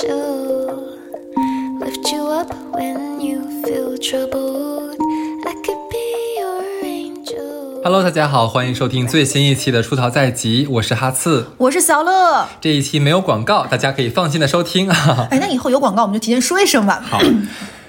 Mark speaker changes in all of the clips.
Speaker 1: angel. Lift you up when you feel troubled. I could be your angel.
Speaker 2: Hello，大家好，欢迎收听最新一期的《出逃在即》，我是哈刺。
Speaker 3: 我是小乐。
Speaker 2: 这一期没有广告，大家可以放心的收听啊。
Speaker 3: 哎，那以后有广告我们就提前说一声吧。
Speaker 2: 好，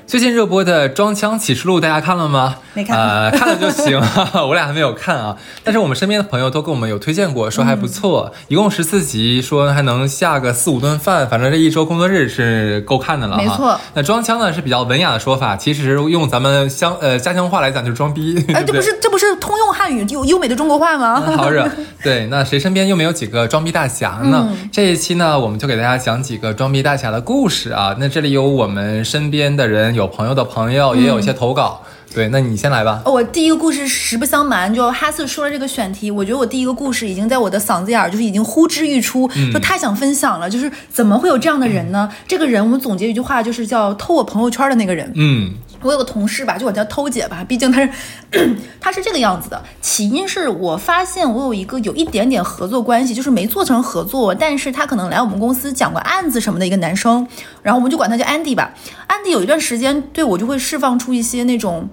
Speaker 2: 最近热播的《装腔启示录》，大家看了吗？
Speaker 3: 没看
Speaker 2: 呃，看了就行。我俩还没有看啊，但是我们身边的朋友都跟我们有推荐过，说还不错。一共十四集，说还能下个四五顿饭，反正这一周工作日是够看的了哈。
Speaker 3: 没错
Speaker 2: 那装腔呢是比较文雅的说法，其实用咱们乡 呃家乡话来讲就是装逼。
Speaker 3: 哎，这不是这不是通用汉语优优美的中国话吗？
Speaker 2: 好惹。对，那谁身边又没有几个装逼大侠呢？
Speaker 3: 嗯
Speaker 2: 这一期呢，我们就给大家讲几个装逼大侠的故事啊。那这里有我们身边的人，有朋友的朋友，也有一些投稿。对，那你先来吧。
Speaker 3: 哦我第一个故事实不相瞒，就哈斯说了这个选题，我觉得我第一个故事已经在我的嗓子眼儿，就是已经呼之欲出，就太想分享了。就是怎么会有这样的人呢？这个人我们总结一句话，就是叫偷我朋友圈的那个人。
Speaker 2: 嗯，
Speaker 3: 我有个同事吧，就我叫偷姐吧，毕竟她是 她是这个样子的。起因是我发现我有一个有一点点合作关系，就是没做成合作，但是他可能来我们公司讲过案子什么的一个男生，然后我们就管他叫 Andy 吧。Andy 有一段时间对我就会释放出一些那种。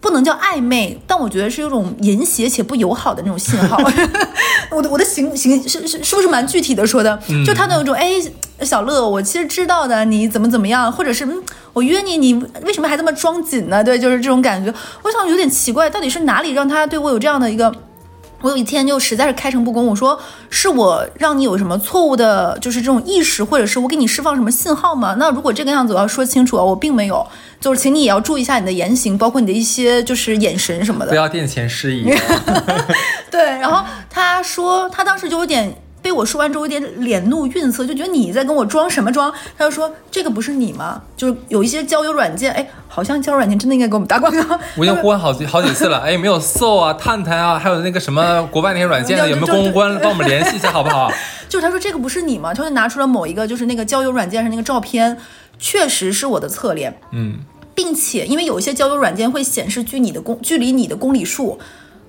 Speaker 3: 不能叫暧昧，但我觉得是有种淫邪且不友好的那种信号。我的我的形形是是是不是蛮具体的说的？就他那有种哎，小乐，我其实知道的，你怎么怎么样，或者是嗯，我约你，你为什么还这么装紧呢？对，就是这种感觉。我想有点奇怪，到底是哪里让他对我有这样的一个？我有一天就实在是开诚布公，我说是我让你有什么错误的，就是这种意识，或者是我给你释放什么信号吗？那如果这个样子，我要说清楚啊，我并没有，就是请你也要注意一下你的言行，包括你的一些就是眼神什么的
Speaker 2: 不。要殿前失仪。
Speaker 3: 对，然后他说他当时就有点被我说完之后有点脸怒晕色，就觉得你在跟我装什么装？他就说这个不是你吗？就是有一些交友软件，哎，好像交友软件真的应该给我们打广告。
Speaker 2: 我已经呼唤好几 好几次了，哎，有没有搜啊、探探啊，还有那个什么国外那些软件的，有没有公关帮我们联系一下，好不好？
Speaker 3: 就是他说这个不是你吗？他就拿出了某一个就是那个交友软件上那个照片，确实是我的侧脸，
Speaker 2: 嗯，
Speaker 3: 并且因为有一些交友软件会显示距你的公距离你的公里数。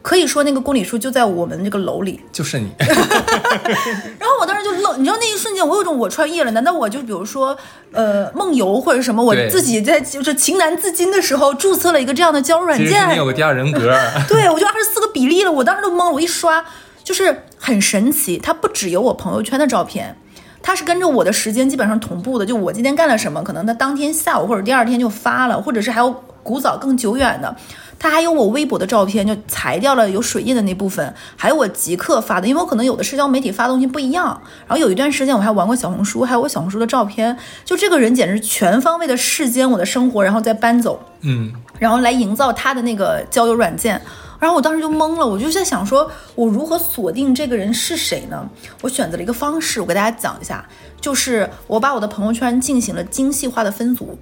Speaker 3: 可以说那个公里数就在我们这个楼里，
Speaker 2: 就是你。
Speaker 3: 然后我当时就愣，你知道那一瞬间我有种我穿越了，难道我就比如说呃梦游或者什么，我自己在就是情难自禁的时候注册了一个这样的交友软件
Speaker 2: 你，有个第二人格。
Speaker 3: 对我就二十四个比例了，我当时都懵了，我一刷就是很神奇，它不只有我朋友圈的照片。它是跟着我的时间基本上同步的，就我今天干了什么，可能它当天下午或者第二天就发了，或者是还有古早更久远的，它还有我微博的照片，就裁掉了有水印的那部分，还有我即刻发的，因为我可能有的社交媒体发东西不一样。然后有一段时间我还玩过小红书，还有我小红书的照片，就这个人简直全方位的视奸我的生活，然后再搬走。
Speaker 2: 嗯，
Speaker 3: 然后来营造他的那个交友软件。然后我当时就懵了，我就在想说，我如何锁定这个人是谁呢？我选择了一个方式，我给大家讲一下，就是我把我的朋友圈进行了精细化的分组，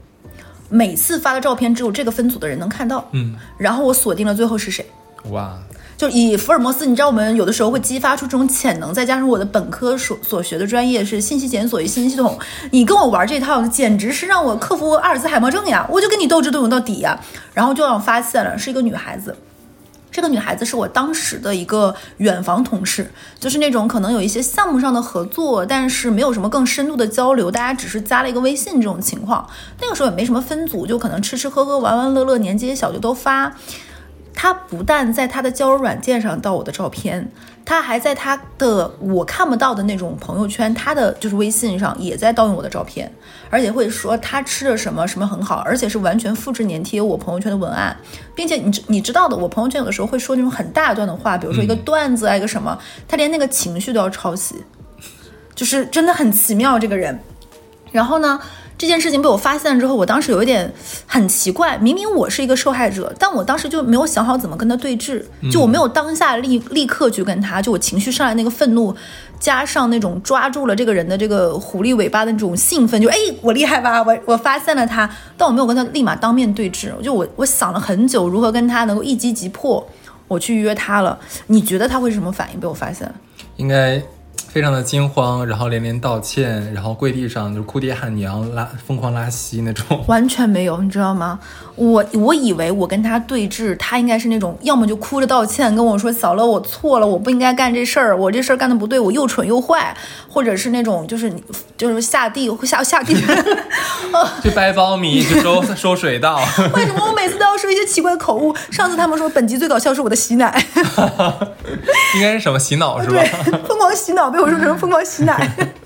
Speaker 3: 每次发的照片只有这个分组的人能看到，
Speaker 2: 嗯，
Speaker 3: 然后我锁定了最后是谁。
Speaker 2: 哇，
Speaker 3: 就以福尔摩斯，你知道我们有的时候会激发出这种潜能，再加上我的本科所所学的专业是信息检索与信息系统，你跟我玩这套，简直是让我克服阿尔兹海默症呀！我就跟你斗智斗勇到底呀！然后就让我发现了是一个女孩子。这个女孩子是我当时的一个远房同事，就是那种可能有一些项目上的合作，但是没有什么更深度的交流，大家只是加了一个微信这种情况。那个时候也没什么分组，就可能吃吃喝喝、玩玩乐乐，年纪也小就都发。他不但在他的交友软件上盗我的照片，他还在他的我看不到的那种朋友圈，他的就是微信上也在盗用我的照片，而且会说他吃了什么什么很好，而且是完全复制粘贴我朋友圈的文案，并且你知你知道的，我朋友圈有的时候会说那种很大段的话，比如说一个段子啊，一个什么，他连那个情绪都要抄袭，就是真的很奇妙这个人。然后呢，这件事情被我发现之后，我当时有一点很奇怪，明明我是一个受害者，但我当时就没有想好怎么跟他对峙，就我没有当下立立刻去跟他，就我情绪上来那个愤怒，加上那种抓住了这个人的这个狐狸尾巴的那种兴奋，就哎我厉害吧，我我发现了他，但我没有跟他立马当面对峙，就我我想了很久如何跟他能够一击即破，我去约他了，你觉得他会是什么反应？被我发现。
Speaker 2: 应该非常的惊慌，然后连连道歉，然后跪地上就是哭爹喊娘，拉疯狂拉稀那种。
Speaker 3: 完全没有，你知道吗？我我以为我跟他对峙，他应该是那种要么就哭着道歉跟我说小乐我错了，我不应该干这事儿，我这事儿干的不对，我又蠢又坏，或者是那种就是你就是下地下下地，
Speaker 2: 去掰苞米，去收收水稻。
Speaker 3: 为什么我每次都要说一些奇怪的口误？上次他们说本集最搞笑是我的洗奶，
Speaker 2: 应该是什么洗脑是吧
Speaker 3: 对？，疯狂洗脑被我说成疯狂洗奶，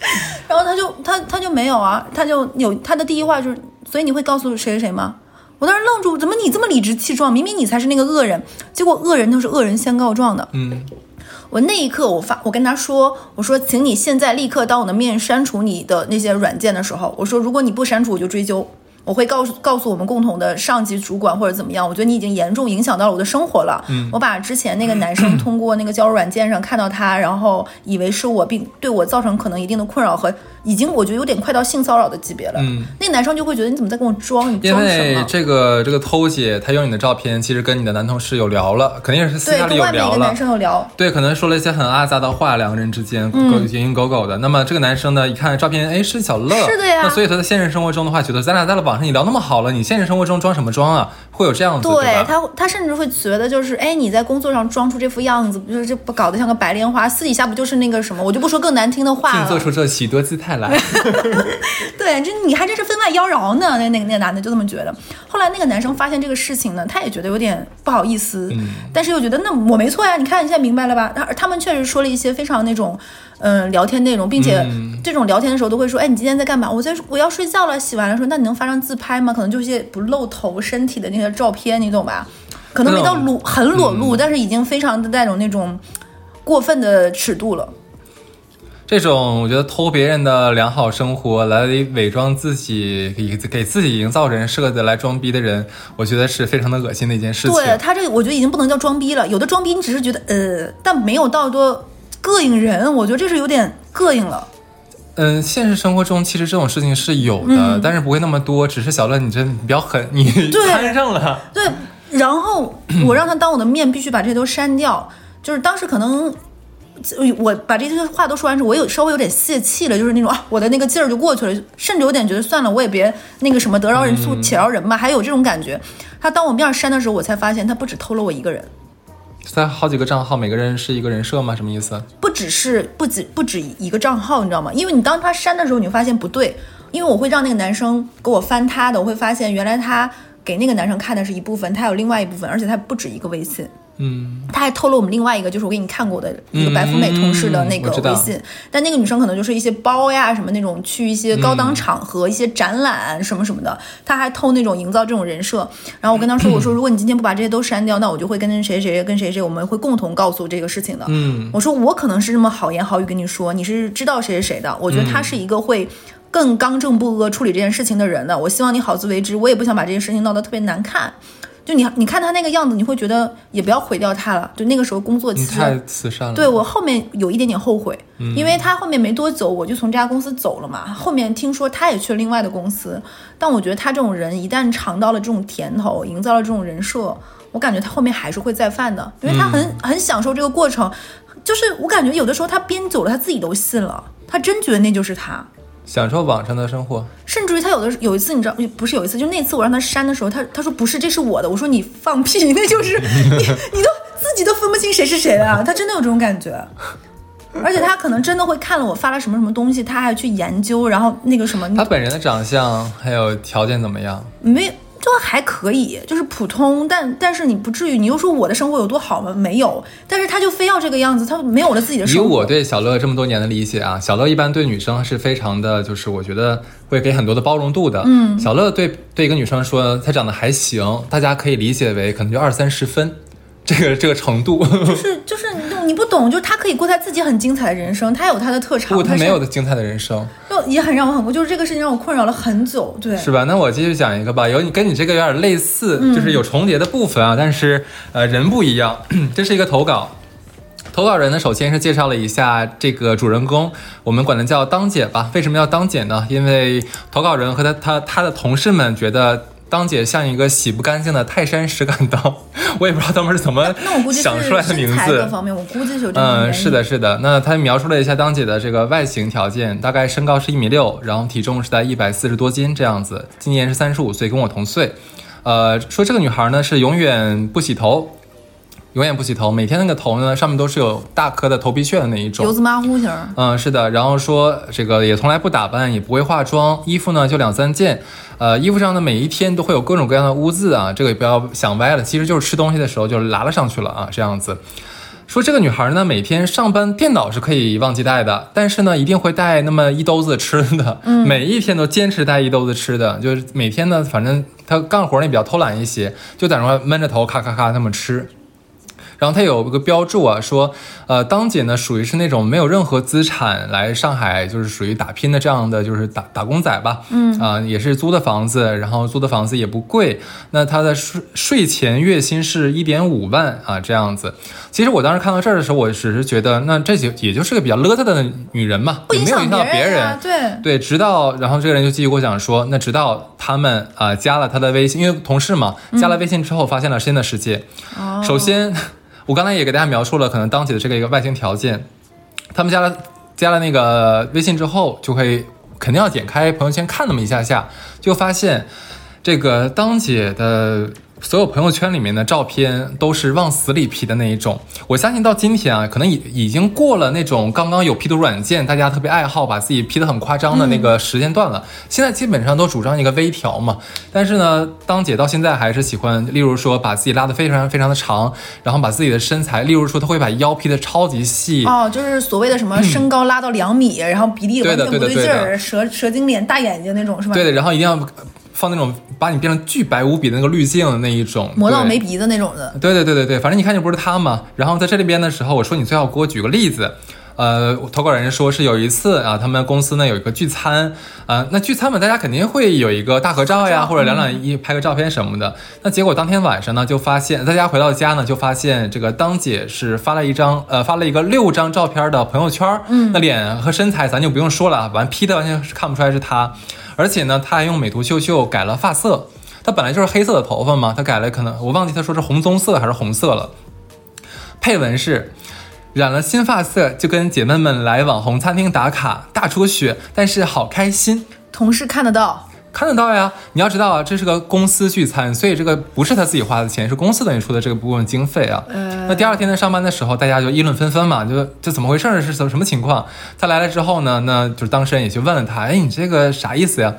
Speaker 3: 然后他就他他就没有啊，他就有他的第一话就是，所以你会告诉谁谁谁吗？我当时愣住，怎么你这么理直气壮？明明你才是那个恶人，结果恶人都是恶人先告状的。
Speaker 2: 嗯，
Speaker 3: 我那一刻，我发我跟他说，我说，请你现在立刻当我的面删除你的那些软件的时候，我说，如果你不删除，我就追究。我会告诉告诉我们共同的上级主管或者怎么样，我觉得你已经严重影响到了我的生活了。嗯，我把之前那个男生通过那个交友软件上看到他，然后以为是我，并对我造成可能一定的困扰和已经我觉得有点快到性骚扰的级别了。
Speaker 2: 嗯，
Speaker 3: 那男生就会觉得你怎么在跟我装？你
Speaker 2: 因
Speaker 3: 装什么？
Speaker 2: 为这个这个偷姐她用你的照片，其实跟你的男同事有聊了，肯定是私
Speaker 3: 对，
Speaker 2: 下里
Speaker 3: 跟
Speaker 2: 有聊了
Speaker 3: 外面一个男。生有聊。
Speaker 2: 对，可能说了一些很阿杂的话，两个人之间狗蝇营狗苟的。那么这个男生呢，一看照片，哎，是小乐，
Speaker 3: 是的呀
Speaker 2: 那所以他在现实生活中的话，觉得咱俩在了网上你聊那么好了，你现实生活中装什么装啊？会有这样子，对吧？
Speaker 3: 他，他甚至会觉得就是，哎，你在工作上装出这副样子，不就是这不搞得像个白莲花，私底下不就是那个什么？我就不说更难听的话
Speaker 2: 了做。出这许多姿态来，
Speaker 3: 对，这你还真是分外妖娆呢。那那个那个男的就这么觉得。后来那个男生发现这个事情呢，他也觉得有点不好意思，
Speaker 2: 嗯
Speaker 3: 但是又觉得那我没错呀，你看你现在明白了吧？他他们确实说了一些非常那种。嗯，聊天内容，并且
Speaker 2: 嗯
Speaker 3: 这种聊天的时候都会说，哎，你今天在干嘛？我在我要睡觉了，洗完了说，那你能发张自拍吗？可能就是些不露头身体的那些照片，你懂吧？可能没到裸很裸露，但是已经非常的那种那种过分的尺度了。
Speaker 2: 这种我觉得偷别人的良好生活来伪装自己，给给自己营造人设的来装逼的人，我觉得是非常的恶心的一件事情。
Speaker 3: 对他这个，我觉得已经不能叫装逼了。有的装逼，你只是觉得呃，但没有到多膈应人。我觉得这是有点膈应了。
Speaker 2: 嗯，现实生活中其实这种事情是有的，
Speaker 3: 嗯
Speaker 2: 但是不会那么多。只是小乐，你这你比较狠，你
Speaker 3: 对
Speaker 2: 摊上了。
Speaker 3: 对，然后我让他当我的面必须把这些都删掉。就是当时可能。我把这些话都说完之后，我有稍微有点泄气了，就是那种啊，我的那个劲儿就过去了，甚至有点觉得算了，我也别那个什么得饶人处且饶人吧，还有这种感觉。他当我面删的时候，我才发现他不止偷了我一个人，
Speaker 2: 他好几个账号，每个人是一个人设吗？什么意思？
Speaker 3: 不只是不止不止一个账号，你知道吗？因为你当他删的时候，你会发现不对，因为我会让那个男生给我翻他的，我会发现原来他给那个男生看的是一部分，他有另外一部分，而且他不止一个微信。
Speaker 2: 嗯，
Speaker 3: 他还透露我们另外一个，就是我给你看过的一个白富美同事的那个微信，但那个女生可能就是一些包呀什么那种，去一些高档场合、一些展览什么什么的，他还偷那种营造这种人设。然后我跟他说，我说如果你今天不把这些都删掉，那我就会跟谁谁跟谁谁，我们会共同告诉这个事情的。
Speaker 2: 嗯，
Speaker 3: 我说我可能是这么好言好语跟你说，你是知道谁谁谁的，我觉得他是一个会。更刚正不阿处理这件事情的人的，我希望你好自为之，我也不想把这件事情闹得特别难看。就你，你看他那个样子，你会觉得也不要毁掉他了。就那个时候工作期，
Speaker 2: 你太慈善了。
Speaker 3: 对我后面有一点点后悔，因为他后面没多久我就从这家公司走了嘛。后面听说他也去了另外的公司，但我觉得他这种人一旦尝到了这种甜头，营造了这种人设，我感觉他后面还是会再犯的，因为他很、很享受这个过程。就是我感觉有的时候他编久了，他自己都信了，他真觉得那就是他。
Speaker 2: 享受网上的生活，
Speaker 3: 甚至于他有的有一次，你知道不是有一次，就那次我让他删的时候，他他说不是，这是我的。我说你放屁，那就是 你，你都自己都分不清谁是谁啊！他真的有这种感觉，而且他可能真的会看了我发了什么什么东西，他还去研究，然后那个什么，
Speaker 2: 他本人的长相还有条件怎么样？
Speaker 3: 没就还可以，就是普通，但但是你不至于，你又说我的生活有多好吗？没有，但是他就非要这个样子，他没有了自己的
Speaker 2: 以
Speaker 3: 生活。
Speaker 2: 我对小乐这么多年的理解啊，小乐一般对女生是非常的，就是我觉得会给很多的包容度的。嗯，小乐对对一个女生说她长得还行，大家可以理解为可能就二三十分，这个这个程度。
Speaker 3: 就是就是你你不懂，就是他可以过他自己很精彩的人生，他有他的特长，
Speaker 2: 不，他没有的精彩的人生，
Speaker 3: 就也很让我很就是这个事情让我困扰了很久。对，
Speaker 2: 是吧？那我继续讲一个吧，有你跟你这个有点类似，就是有重叠的部分啊，但是呃人不一样。这是一个投稿。投稿人呢，首先是介绍了一下这个主人公，我们管他叫当姐吧。为什么要当姐呢？因为投稿人和他他他的同事们觉得当姐像一个洗不干净的泰山石敢当，我也不知道他们是怎么想出来的名字。
Speaker 3: 方面，我估计是有这。
Speaker 2: 嗯，是的，是的。那他描述了一下当姐的这个外形条件，大概身高是一米六，然后体重是在一百四十多斤这样子，今年是三十五岁，跟我同岁。呃，说这个女孩呢是永远不洗头，永远不洗头，每天那个头呢上面都是有大颗的头皮屑的那一种
Speaker 3: 油。渍马虎型儿。
Speaker 2: 嗯，是的，然后说这个也从来不打扮，也不会化妆，衣服呢就两三件，呃，衣服上的每一天都会有各种各样的污渍啊，这个也不要想歪了，其实就是吃东西的时候就拉了上去了啊，这样子。说这个女孩呢，每天上班电脑是可以忘记带的，但是呢，一定会带那么一兜子吃的，每一天都坚持带一兜子吃的，就是每天呢，反正她干活呢比较偷懒一些，就在那闷着头咔咔咔那么吃。然后他有一个标注啊，说，呃，当姐呢属于是那种没有任何资产来上海，就是属于打拼的这样的，就是打打工仔吧，嗯，啊、也是租的房子，然后租的房子也不贵，那他的税税前月薪是一点五万啊，这样子。其实我当时看到这儿的时候，我只是觉得，那这就也就是个比较邋遢的女人嘛，也没有影响到别
Speaker 3: 人啊，对，
Speaker 2: 对，直到然后这个人就继续跟我讲说，那直到他们啊、加了他的微信，因为同事嘛，加了微信之后发现了新的世界。
Speaker 3: 哦。
Speaker 2: 首先，我刚才也给大家描述了可能当姐的这个一个外形条件，他们加了加了那个微信之后，就会肯定要点开朋友圈看那么一下下，就发现这个当姐的。所有朋友圈里面的照片都是往死里 P 的那一种，我相信到今天啊，可能已已经过了那种刚刚有 P 图软件，大家特别爱好把自己 P 的很夸张的那个时间段了。现在基本上都主张一个微调嘛，但是呢，当姐到现在还是喜欢，例如说把自己拉得非常非常的长，然后把自己的身材，例如说她会把腰 P 的超级细，
Speaker 3: 哦，就是所谓的什么身高拉到两米，然后比例完全不
Speaker 2: 对
Speaker 3: 劲儿，蛇蛇精脸、大眼睛那种是吧？
Speaker 2: 对的，然后一定要放那种把你变成巨白无比的那个滤镜的那一种，
Speaker 3: 磨到没鼻子那种的。
Speaker 2: 对对对对对，反正一看就不是他嘛。然后在这里边的时候，我说你最好给我举个例子。呃，投稿人说是有一次啊，他们公司呢有一个聚餐，啊，那聚餐嘛，大家肯定会有一个大合照呀，或者两两一拍个照片什么的。那结果当天晚上呢，就发现大家回到家呢，就发现这个当姐是发了一张呃发了一个六张照片的朋友圈，嗯，那脸和身材咱就不用说了，完 P 的完全是看不出来是她，而且呢，他还用美图秀秀改了发色。他本来就是黑色的头发嘛，他改了可能我忘记他说是红棕色还是红色了。配文是染了新发色，就跟姐妹们来网红餐厅打卡，大出血，但是好开心。
Speaker 3: 同事看得到，
Speaker 2: 看得到呀，你要知道啊，这是个公司聚餐，所以这个不是他自己花的钱，是公司等于出的这个部分经费啊。那第二天在，上班的时候，大家就议论纷纷嘛，就这怎么回事儿？是什什么情况？他来了之后呢，那就是当事人也去问了他，哎，你这个啥意思呀？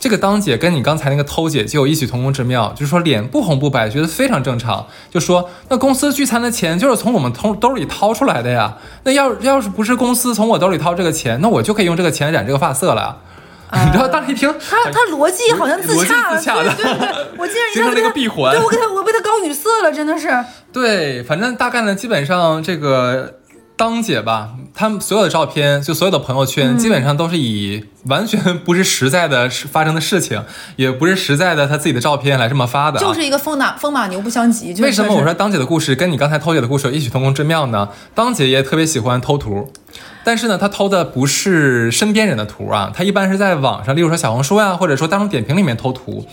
Speaker 2: 这个当姐跟你刚才那个偷姐就有异曲同工之妙，就是说脸不红不白，觉得非常正常。就说那公司聚餐的钱就是从我们兜兜里掏出来的呀，那要要是不是公司从我兜里掏这个钱，那我就可以用这个钱染这个发色了呀。你知道，当时一听，
Speaker 3: 他他逻辑好像自洽了，
Speaker 2: 自洽的
Speaker 3: 对对对，我竟然一
Speaker 2: 形成了一个闭环
Speaker 3: 对我给他我被他搞语塞了，真的是。
Speaker 2: 对，反正大概呢，基本上这个当姐吧，他们所有的照片，就所有的朋友圈，
Speaker 3: 嗯
Speaker 2: 基本上都是以完全不是实在的事发生的事情，也不是实在的他自己的照片来这么发的、啊。
Speaker 3: 就是一个风马风马牛不相及。就是
Speaker 2: 为什么我说当姐的故事跟你刚才偷姐的故事有异曲同工之妙呢？当姐也特别喜欢偷图，但是呢，他偷的不是身边人的图啊，他一般是在网上，例如说小红书呀、或者说大众点评里面偷图。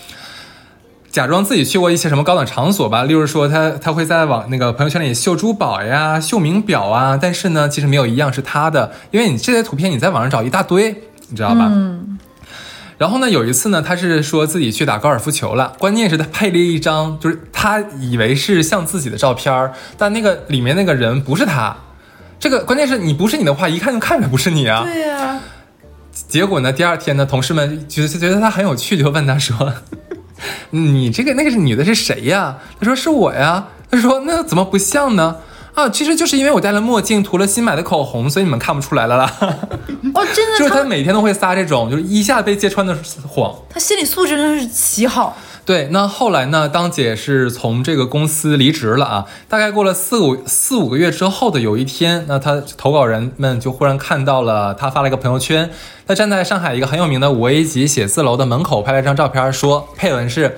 Speaker 2: 假装自己去过一些什么高档场所吧，例如说他他会在网那个朋友圈里秀珠宝呀、秀名表啊，但是呢，其实没有一样是他的，因为你这些图片你在网上找一大堆，你知道吧？嗯。然后呢，有一次呢，他是说自己去打高尔夫球了，关键是他配了一张，就是他以为是像自己的照片儿，但那个里面那个人不是他。这个关键是你不是你的话，一看就看着不是你啊。
Speaker 3: 对呀、
Speaker 2: 结果呢，第二天呢，同事们觉得觉得他很有趣，就问他说：“你这个那个是女的是谁呀？”他说：“是我呀。”他说：“那怎么不像呢？”啊，其实就是因为我戴了墨镜，涂了新买的口红，所以你们看不出来了啦。
Speaker 3: 哦，真的，
Speaker 2: 就是他
Speaker 3: 他
Speaker 2: 每天都会撒这种，就是一下被揭穿的谎。
Speaker 3: 他心理素质真的是奇好。
Speaker 2: 对，那后来呢？当姐是从这个公司离职了啊。大概过了四五四五个月之后的有一天，那她投稿人们就忽然看到了她发了一个朋友圈，她站在上海一个很有名的五 A 级写字楼的门口拍了一张照片，说配文是：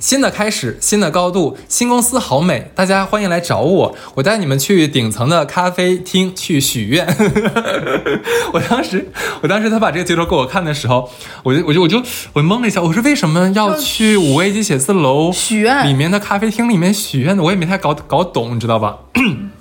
Speaker 2: 新的开始，新的高度，新公司好美，大家欢迎来找我，我带你们去顶层的咖啡厅去许愿。我当时，我当时他把这个截图给我看的时候，我就我就我就我懵了一下，我说为什么要去五 A 级写字楼
Speaker 3: 许愿
Speaker 2: 里面的咖啡厅里面许愿呢？我也没太搞搞懂，你知道吧？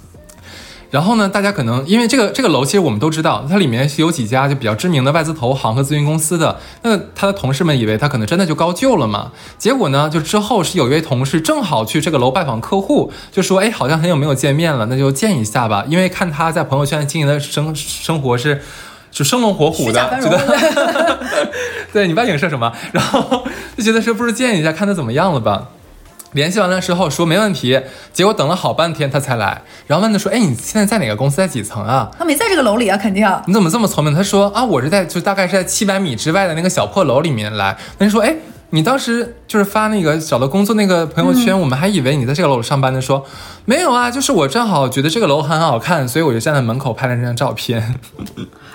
Speaker 2: 然后呢，大家可能因为这个这个楼，其实我们都知道，它里面是有几家就比较知名的外资投行和咨询公司的。那他的同事们以为他可能真的就高就了嘛？结果呢，就之后是有一位同事正好去这个楼拜访客户，就说：“哎，好像很久没有见面了，那就见一下吧。”因为看他在朋友圈经营的生生活是就生龙活虎的，觉得对你不要影射什么，然后就觉得说不如见一下，看他怎么样了吧。联系完了之后说没问题，结果等了好半天他才来，然后问他说：“哎，你现在在哪个公司，在几层啊？”
Speaker 3: 他没在这个楼里啊，肯定。
Speaker 2: 你怎么这么聪明？他说：“啊，我是在就大概是在七百米之外的那个小破楼里面来。”那就说：“哎，你当时就是发那个找到工作那个朋友圈，我们还以为你在这个楼上班呢。”说：“没有啊，就是我正好觉得这个楼很好看，所以我就站在门口拍了这张照片。”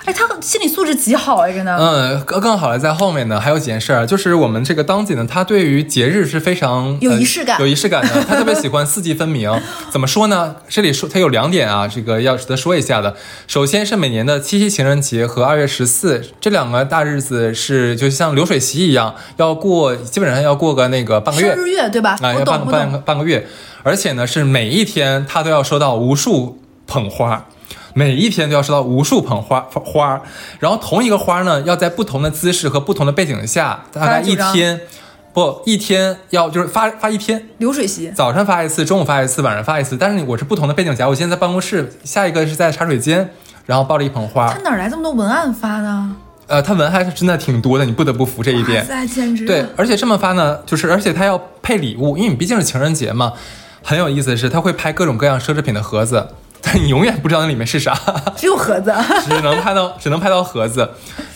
Speaker 3: 哎，他心理素质极好哎，真的。
Speaker 2: 嗯，更更好的在后面呢，还有几件事儿，就是我们这个当姐呢，她对于节日是非常
Speaker 3: 有仪式感，
Speaker 2: 有仪式感的。她特别喜欢四季分明。怎么说呢？这里说她有两点啊，这个要值得说一下的。首先是每年的七夕情人节和二月十四这两个大日子是就像流水席一样，要过，基本上要过个那个半个月，
Speaker 3: 生日月对吧？
Speaker 2: 啊，要半半半个月，而且呢是每一天她都要收到无数捧花。每一天都要收到无数捧花花，然后同一个花呢，要在不同的姿势和不同的背景下，大概一天，不一天要就是发发一天
Speaker 3: 流水席，
Speaker 2: 早上发一次，中午发一次，晚上发一次。但是我是不同的背景下，我现在在办公室，下一个是在茶水间，然后抱着一捧花。
Speaker 3: 他哪来这么多文案发呢？
Speaker 2: 呃，他文还是真的挺多的，你不得不服这一点。
Speaker 3: 简直
Speaker 2: 对，而且这么发呢，就是而且他要配礼物，因为你毕竟是情人节嘛。很有意思的是，他会拍各种各样奢侈品的盒子。但你永远不知道那里面是啥，
Speaker 3: 只有盒子，
Speaker 2: 只能拍到，只能拍到盒子。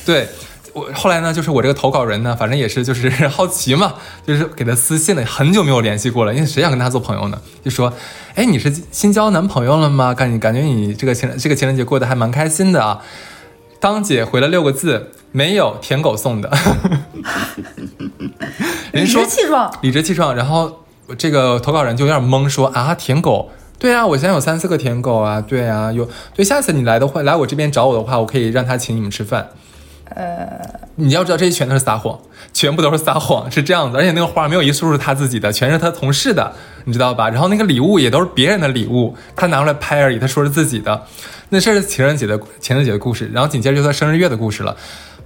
Speaker 2: 对我后来呢，就是我这个投稿人呢，反正也是就是 好奇嘛，就是给他私信了，很久没有联系过了，因为谁想跟他做朋友呢？就说，哎，你是新交男朋友了吗？感你感觉你这个情这个情人节过得还蛮开心的啊。当姐回了六个字，没有舔狗送的。
Speaker 3: 理直气壮，
Speaker 2: 理直气壮。然后这个投稿人就有点懵，说啊，舔狗。对啊，我现在有三四个舔狗啊，对啊，有对，下次你来的话，来我这边找我的话，我可以让他请你们吃饭。
Speaker 3: 呃，
Speaker 2: 你要知道这些全都是撒谎，全部都是撒谎，是这样子，而且那个花没有一束是他自己的，全是他同事的，你知道吧？然后那个礼物也都是别人的礼物，他拿出来拍而已，他说是自己的。那这是情人节的情人节的故事，然后紧接着就他生日月的故事了。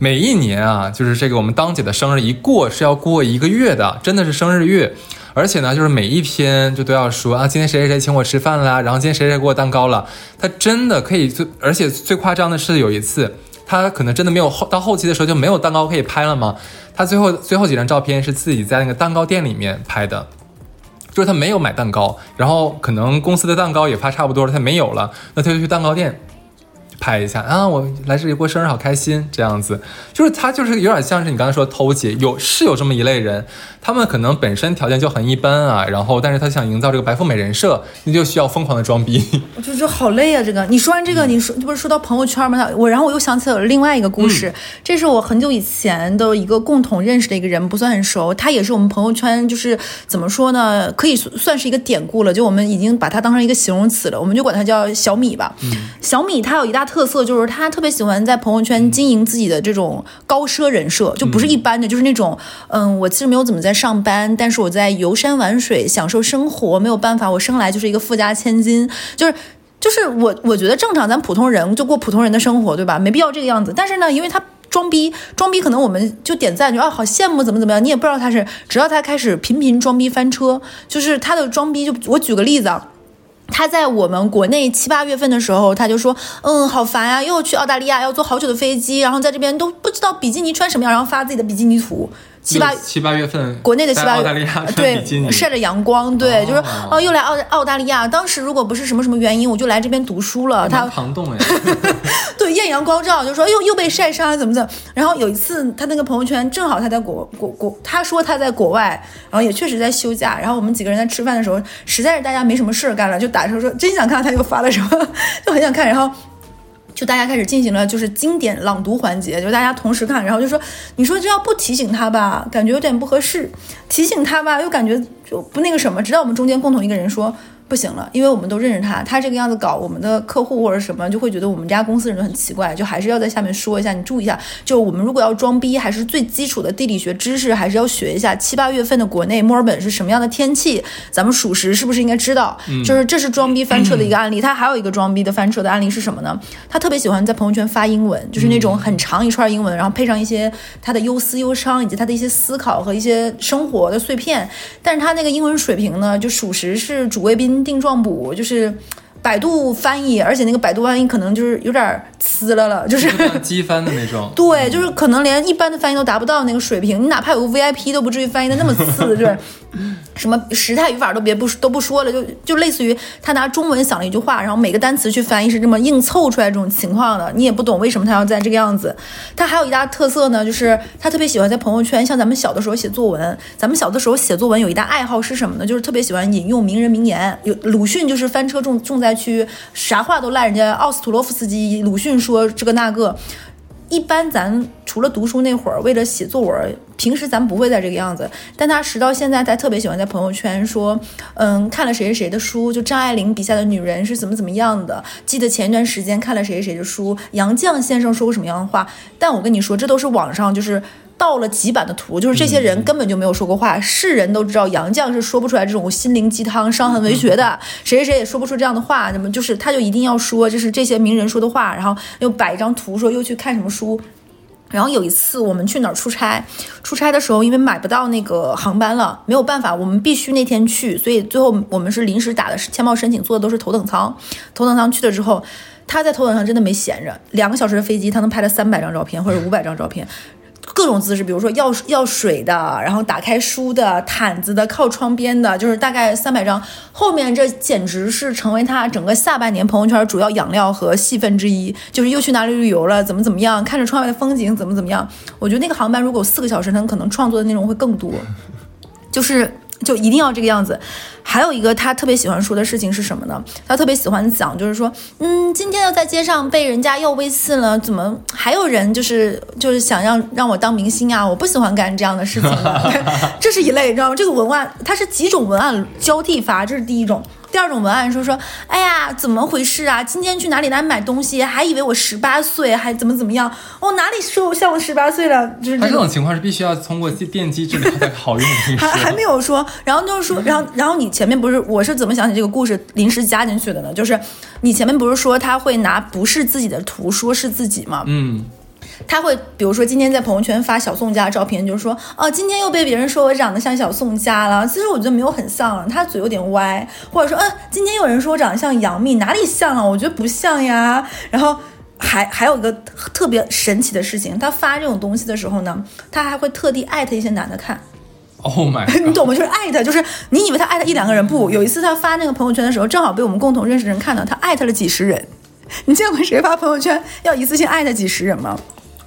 Speaker 2: 每一年啊，就是这个我们当姐的生日一过是要过一个月的，真的是生日月。而且呢，就是每一天就都要说啊，今天谁谁谁请我吃饭啦，然后今天谁谁给我蛋糕了。他真的可以最，而且最夸张的是有一次，他可能真的没有后到后期的时候就没有蛋糕可以拍了吗？他最后最后几张照片是自己在那个蛋糕店里面拍的，就是他没有买蛋糕，然后可能公司的蛋糕也发差不多了，他没有了，那他就去蛋糕店。拍一下啊！我来这里过生日，好开心。这样子，就是他，就是有点像是你刚才说偷姐，有是有这么一类人，他们可能本身条件就很一般啊，然后但是他想营造这个白富美人设，那就需要疯狂的装逼。
Speaker 3: 我就觉得好累啊！这个你说完这个，你说这不是说到朋友圈吗？我然后我又想起了另外一个故事，这是我很久以前的一个共同认识的一个人，不算很熟，他也是我们朋友圈，就是怎么说呢，可以算是一个典故了，就我们已经把他当成一个形容词了，我们就管他叫小米吧。小米他有一大。特色就是他特别喜欢在朋友圈经营自己的这种高奢人设，就不是一般的，就是那种，嗯，我其实没有怎么在上班，但是我在游山玩水，享受生活，没有办法，我生来就是一个富家千金，就是就是我我觉得正常，咱普通人就过普通人的生活，对吧？没必要这个样子。但是呢，因为他装逼，装逼可能我们就点赞，就啊好羡慕，怎么怎么样，你也不知道他是，只要他开始频频装逼翻车，就是他的装逼，就我举个例子啊。他在我们国内七八月份的时候，他就说，嗯，好烦呀，又去澳大利亚，要坐好久的飞机，然后在这边都不知道比基尼穿什么样，然后发自己的比基尼图。七八
Speaker 2: 七八月份，
Speaker 3: 国内的七八
Speaker 2: 澳大利亚
Speaker 3: 对晒着阳光，对，就是哦，又来澳澳大利亚。当时如果不是什么什么原因，我就来这边读书了。他
Speaker 2: 抗冻哎，
Speaker 3: 对，艳阳光照，就说又又被晒伤了，怎么怎么。然后有一次，他那个朋友圈正好他在国国国，他说他在国外，然后也确实在休假。然后我们几个人在吃饭的时候，实在是大家没什么事干了，就打车说真想看看他又发了什么，就很想看。然后。就大家开始进行了就是经典朗读环节，就大家同时看，然后就说，你说这要不提醒他吧，感觉有点不合适；提醒他吧，又感觉就不那个什么。直到我们中间共同一个人说。不行了，因为我们都认识他，他这个样子搞我们的客户或者什么，就会觉得我们家公司人都很奇怪，就还是要在下面说一下，你注意一下，就我们如果要装逼，还是最基础的地理学知识，还是要学一下七八月份的国内墨尔本是什么样的天气，咱们属实是不是应该知道？就是这是装逼翻车的一个案例。他还有一个装逼的翻车的案例是什么呢？他特别喜欢在朋友圈发英文，就是那种很长一串英文，然后配上一些他的忧思忧伤以及他的一些思考和一些生活的碎片。但是他那个英文水平呢，就属实是主谓宾定状补。就是百度翻译，而且那个百度翻译可能就是有点呲了了，就是
Speaker 2: 机翻的那种。
Speaker 3: 对，就是可能连一般的翻译都达不到那个水平，你哪怕有个 VIP 都不至于翻译的那么次，对。什么时态语法都别不都不说了，就就类似于他拿中文想了一句话，然后每个单词去翻译是这么硬凑出来这种情况的，你也不懂为什么他要在这个样子。他还有一大特色呢，就是他特别喜欢在朋友圈，像咱们小的时候写作文，咱们小的时候写作文有一大爱好是什么呢？就是特别喜欢引用名人名言。有鲁迅就是翻车重重去，啥话都赖人家奥斯图洛夫斯基。鲁迅说这个那个。一般咱除了读书那会儿，为了写作文，平时咱不会在这个样子。但他时到现在，他特别喜欢在朋友圈说，嗯，看了谁谁谁的书，就张爱玲笔下的女人是怎么怎么样的。记得前一段时间看了谁谁谁的书，杨绛先生说过什么样的话。但我跟你说，这都是网上就是。盗了几版的图，就是这些人根本就没有说过话，是人都知道杨绛是说不出来这种心灵鸡汤、伤痕文学的，谁谁谁也说不出这样的话，那么就是他就一定要说，就是这些名人说的话，然后又摆一张图说又去看什么书，然后有一次我们去哪儿出差，出差的时候因为买不到那个航班了，没有办法，我们必须那天去，所以最后我们是临时打的签报申请，坐的都是头等舱，头等舱去了之后，他在头等舱真的没闲着，两个小时的飞机，他能拍了三百张照片或者五百张照片。各种姿势，比如说要要水的，然后打开书的、毯子的、靠窗边的，就是大概三百张。后面这简直是成为他整个下半年朋友圈主要养料和戏份之一，就是又去哪里旅游了，怎么怎么样，看着窗外的风景，怎么怎么样。我觉得那个航班如果四个小时，他可能创作的内容会更多，就是。就一定要这个样子。还有一个他特别喜欢说的事情是什么呢？他特别喜欢讲，就是说，嗯，今天要在街上被人家要微信了，怎么还有人就是就是想让让我当明星啊？我不喜欢干这样的事情。这是一类，你知道吗？这个文案它是几种文案交替发，这是第一种。第二种文案说说，哎呀，怎么回事啊？今天去哪里来买东西，还以为我十八岁，还怎么怎么样？哦，哪里说我像我十八岁了？就是
Speaker 2: 这种情况是必须要通过电机治疗才好用的。
Speaker 3: 还还没有说，然后就是说，然后然后你前面不是我是怎么想起这个故事临时加进去的呢？就是你前面不是说他会拿不是自己的图说是自己吗？
Speaker 2: 嗯。
Speaker 3: 他会比如说今天在朋友圈发小宋佳照片，就是说哦，今天又被别人说我长得像小宋佳了。其实我觉得没有很像，他嘴有点歪，或者说嗯，今天有人说我长得像杨幂，哪里像了？我觉得不像呀。然后还 还有一个特别神奇的事情，他发这种东西的时候呢，他还会特地艾特一些男的看。
Speaker 2: Oh my，
Speaker 3: 你懂吗？就是艾特，就是你以为他艾特一两个人，不，有一次他发那个朋友圈的时候，正好被我们共同认识的人看到，他艾特了几十人。你见过谁发朋友圈要一次性艾特几十人吗？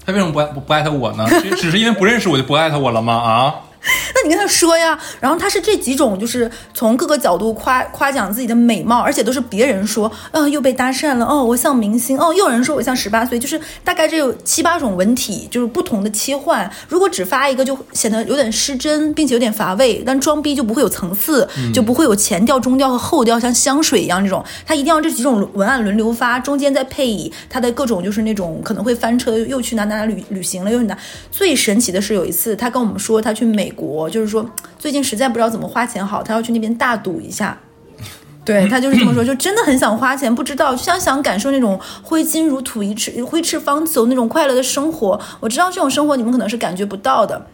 Speaker 2: 他为什么不不不艾特我呢？只是因为不认识我就不艾特我了吗？啊？
Speaker 3: 那你跟他说呀，然后他是这几种，就是从各个角度夸夸奖自己的美貌，而且都是别人说，啊又被搭讪了，哦我像明星，哦又有人说我像十八岁，就是大概这有七八种文体，就是不同的切换。如果只发一个，就显得有点失真，并且有点乏味。但装逼就不会有层次，就不会有前调、中调和后调，像香水一样这种。他一定要这几种文案轮流发，中间再配以他的各种，就是那种可能会翻车，又去哪哪哪旅旅行了，又哪。最神奇的是有一次，他跟我们说他去美国。就是说，最近实在不知道怎么花钱好，他要去那边大赌一下。对他就是这么说，就真的很想花钱，不知道想想感受那种挥金如土一尺挥斥方遒那种快乐的生活。我知道这种生活你们可能是感觉不到的。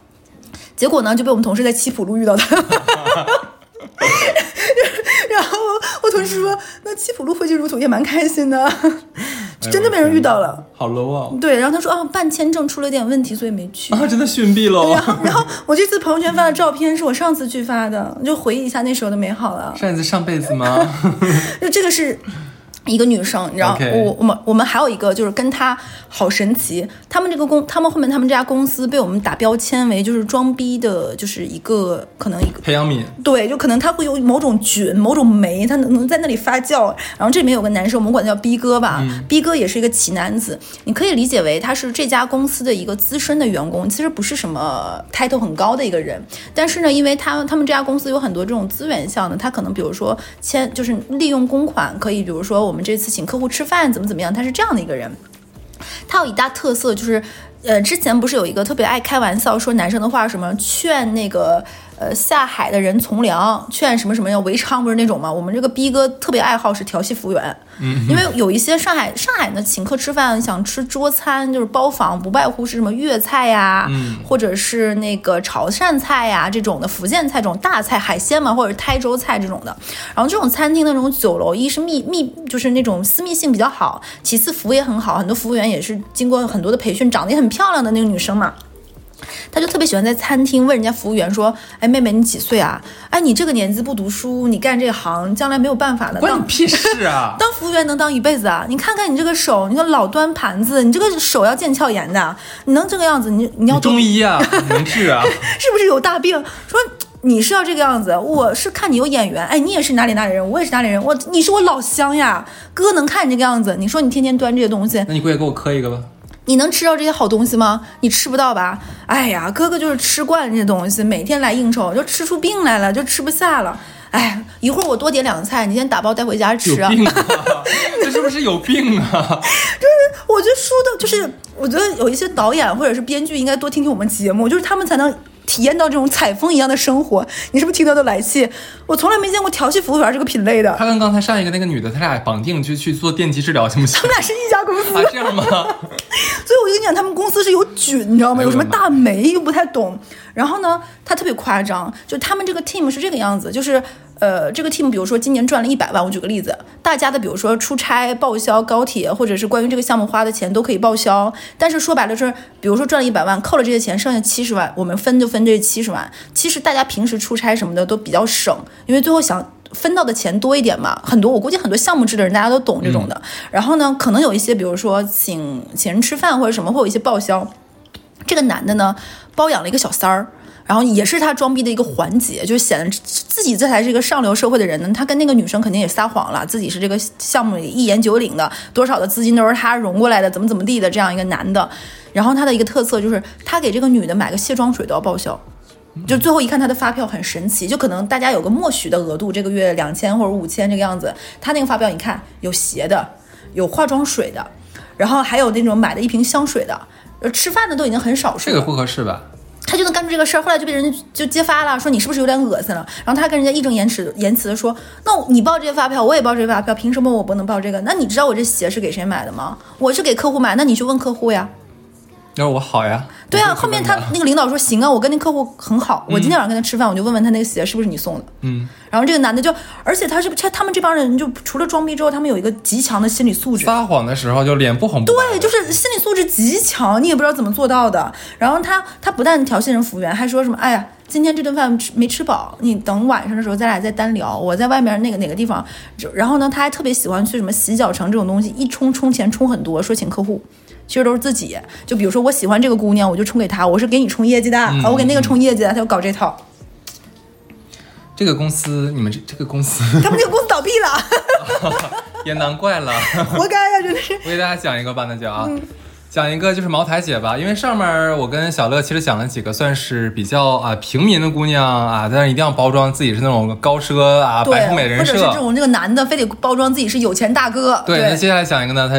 Speaker 3: 结果呢，就被我们同事在七浦路遇到他。然后我同事说：“那七浦路挥金如土也蛮开心的。”真的被人遇到了，
Speaker 2: 好 low 啊！
Speaker 3: 对，然后他说啊，办签证出了点问题，所以没去
Speaker 2: 啊，真的逊毙了。
Speaker 3: 然后，然后我这次朋友圈发的照片是我上次去发的，就回忆一下那时候的美好了。
Speaker 2: 上一次上辈子吗？
Speaker 3: 就这个是。一个女生，你知道我我们我们还有一个就是跟她好神奇，他们这个公，他们后面他们这家公司被我们打标签为就是装逼的，就是一个可能一个
Speaker 2: 培养皿，
Speaker 3: 对，就可能他会有某种菌、某种酶，他能能在那里发酵。然后这里面有个男生，我们管他叫逼哥吧，逼哥也是一个奇男子，你可以理解为他是这家公司的一个资深的员工，其实不是什么 title 很高的一个人。但是呢，因为他他们这家公司有很多这种资源项的，他可能比如说签就是利用公款，可以比如说我们这次请客户吃饭怎么怎么样，他是这样的一个人。他有一大特色就是，呃，之前不是有一个特别爱开玩笑说男生的话，什么劝那个呃下海的人从良，劝什么什么要为娼，不是那种吗？我们这个逼哥特别爱好是调戏服务员，嗯，因为有一些上海上海呢请客吃饭想吃桌餐就是包房，不外乎是什么粤菜呀、或者是那个潮汕菜呀、这种的，福建菜这种大菜海鲜嘛，或者是台州菜这种的。然后这种餐厅的那种酒楼，一是密密就是那种私密性比较好，其次服务也很好，很多服务员也是经过很多的培训，长得也很漂亮的那个女生嘛。她就特别喜欢在餐厅问人家服务员说：“哎，妹妹你几岁啊？哎，你这个年纪不读书，你干这行将来没有办法的。当
Speaker 2: 关你屁事啊！
Speaker 3: 当服务员能当一辈子啊！你看看你这个手，你个老端盘子，你这个手要腱鞘炎的，你能这个样子？你你要
Speaker 2: 你中医啊，能治啊？
Speaker 3: 是不是有大病？说你是要这个样子，我是看你有眼缘，哎，你也是哪里哪里人，我也是哪里人，我你是我老乡呀，哥能看你这个样子，你说你天天端这些东西，
Speaker 2: 那你过来给我磕一个吧。
Speaker 3: 你能吃到这些好东西吗？你吃不到吧？哎呀，哥哥就是吃惯了这些东西，每天来应酬就吃出病来了，就吃不下了。哎，一会儿我多点两个菜，你先打包带回家吃啊。
Speaker 2: 啊！这是不是有病啊？
Speaker 3: 就是我觉得说的就是，我觉得有一些导演或者是编剧应该多听听我们节目，就是他们才能体验到这种采风一样的生活。你是不是听到都来气？我从来没见过调戏服务员这个品类的，
Speaker 2: 他跟刚才上一个那个女的，他俩绑定去去做电击治疗行不行
Speaker 3: 他？们俩是一家公司。
Speaker 2: 啊，这样吗？
Speaker 3: 所以我就跟你讲，他们公司是有菌，你知道吗？有什么大霉又不太懂。然后呢，他特别夸张，就他们这个 team 是这个样子，就是呃，这个 team 比如说今年赚了一百万，我举个例子，大家的比如说出差报销高铁，或者是关于这个项目花的钱都可以报销。但是说白了就是，比如说赚了一百万，扣了这些钱，剩下七十万，我们分就分这七十万。其实大家平时出差什么的都比较省，因为最后想。分到的钱多一点嘛，很多我估计很多项目制的人大家都懂这种的。然后呢，可能有一些，比如说请请人吃饭或者什么，会有一些报销。这个男的呢，包养了一个小三儿，然后也是他装逼的一个环节，就显得自己这才是一个上流社会的人呢。他跟那个女生肯定也撒谎了，自己是这个项目里一言九鼎的，多少的资金都是他融过来的，怎么怎么地的这样一个男的。然后他的一个特色就是，他给这个女的买个卸妆水都要报销。就最后一看他的发票很神奇，就可能大家有个默许的额度，这个月两千或者五千这个样子。他那个发票你看有鞋的，有化妆水的，然后还有那种买的一瓶香水的，呃，吃饭的都已经很少数。
Speaker 2: 这个不合适吧？
Speaker 3: 他就能干出这个事儿，后来就被人就揭发了，说你是不是有点恶心了？然后他跟人家义正言辞言辞的说，那你报这些发票，我也报这些发票，凭什么我不能报这个？那你知道我这鞋是给谁买的吗？我是给客户买，那你去问客户呀。
Speaker 2: 那我好呀。
Speaker 3: 对啊，后面他那个领导说行啊，我跟那客户很好，我今天晚上跟他吃饭，我就问问他那个鞋是不是你送的。
Speaker 2: 嗯，
Speaker 3: 然后这个男的就，而且他是他他们这帮人就除了装逼之后，他们有一个极强的心理素质。
Speaker 2: 撒谎的时候就脸不红不
Speaker 3: 对，就是心理素质极强，你也不知道怎么做到的。然后他他不但调戏人服务员，还说什么哎呀，今天这顿饭吃没吃饱，你等晚上的时候咱俩再单聊。我在外面那个哪个地方，然后呢，他还特别喜欢去什么洗脚城这种东西，一充充钱充很多，说请客户。其实都是自己，就比如说我喜欢这个姑娘，我就充给她，我是给你充业绩的，啊，我给那个充业绩的，他就搞这套。
Speaker 2: 这个公司，你们这这个公司
Speaker 3: 他们这个公司倒闭了，
Speaker 2: 也难怪了。
Speaker 3: 活该呀、真的是。
Speaker 2: 我给大家讲一个吧，那就啊，
Speaker 3: 嗯
Speaker 2: 讲一个就是茅台姐吧，因为上面我跟小乐其实讲了几个算是比较啊平民的姑娘啊，但是一定要包装自己是那种高奢啊白富美，人设
Speaker 3: 或者是这。种这个男的非得包装自己是有钱大哥，
Speaker 2: 对，那接下来讲一个呢，他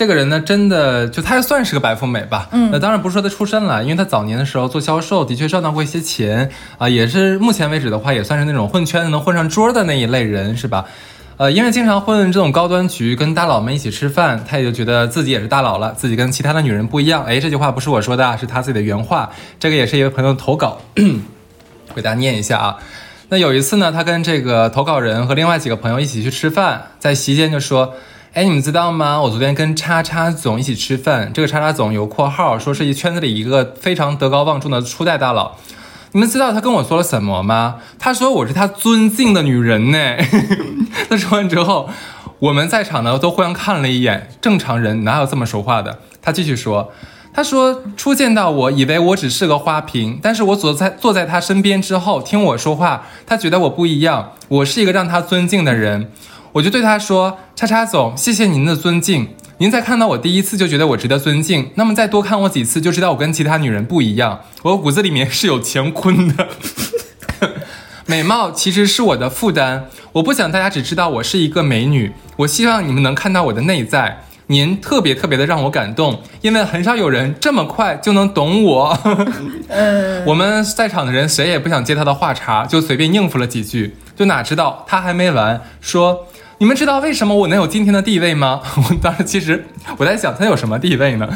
Speaker 2: 这个人呢，真的就他算是个白富美吧。嗯，那当然不是说他出身了，因为他早年的时候做销售，的确赚到过一些钱啊，也是目前为止的话，也算是那种混圈子能混上桌的那一类人，是吧？呃，因为经常混这种高端局，跟大佬们一起吃饭，他也就觉得自己也是大佬了，自己跟其他的女人不一样。哎，这句话不是我说的啊，是他自己的原话。这个也是一位朋友投稿，给大家念一下啊。那有一次呢，他跟这个投稿人和另外几个朋友一起去吃饭，在席间就说：“哎，你们知道吗？我昨天跟叉叉总一起吃饭，这个叉叉总有括号说是一圈子里一个非常德高望重的初代大佬。你们知道他跟我说了什么吗？他说我是他尊敬的女人呢。他说完之后，我们在场呢都互相看了一眼，正常人哪有这么说话的？他继续说。他说初见到我，以为我只是个花瓶，但是我坐在坐在他身边之后，听我说话，他觉得我不一样，我是一个让他尊敬的人。我就对他说：“叉叉总，谢谢您的尊敬。您在看到我第一次就觉得我值得尊敬，那么再多看我几次就知道我跟其他女人不一样。我骨子里面是有乾坤的。美貌其实是我的负担，我不想大家只知道我是一个美女，我希望你们能看到我的内在。您特别特别的让我感动，因为很少有人这么快就能懂我。
Speaker 3: 呃，
Speaker 2: 我们在场的人谁也不想接他的话茬，就随便应付了几句。就哪知道他还没完，说。你们知道为什么我能有今天的地位吗？我当时其实我在想，他有什么地位呢？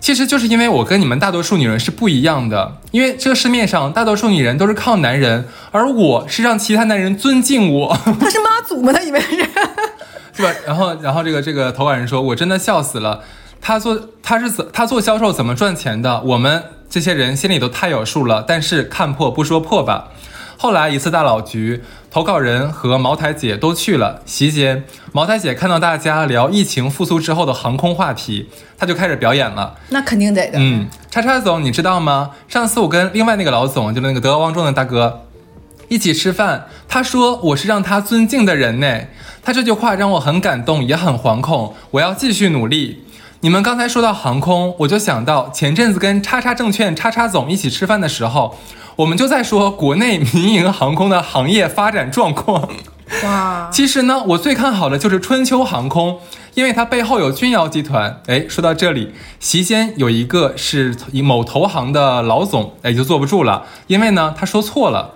Speaker 2: 其实就是因为我跟你们大多数女人是不一样的，因为这个市面上大多数女人都是靠男人，而我是让其他男人尊敬我，
Speaker 3: 他是妈祖吗？他以为是，
Speaker 2: 对吧？然后，然后这个这个投稿人说，我真的笑死了。他做他是怎他做销售怎么赚钱的？我们这些人心里都太有数了。但是看破不说破吧。后来一次大佬局，投稿人和茅台姐都去了。席间，茅台姐看到大家聊疫情复苏之后的航空话题，她就开始表演了。
Speaker 3: 那肯定得的。
Speaker 2: 嗯，叉叉总，你知道吗？上次我跟另外那个老总，就是那个德高望重的大哥，一起吃饭，他说我是让他尊敬的人呢。他这句话让我很感动，也很惶恐。我要继续努力。你们刚才说到航空，我就想到前阵子跟叉叉证券叉叉总一起吃饭的时候。我们就在说国内民营航空的行业发展状况。
Speaker 3: 哇，
Speaker 2: 其实呢，我最看好的就是春秋航空，因为它背后有君瑶集团。哎，说到这里，席间有一个是某投行的老总，哎，就坐不住了，因为呢，他说错了。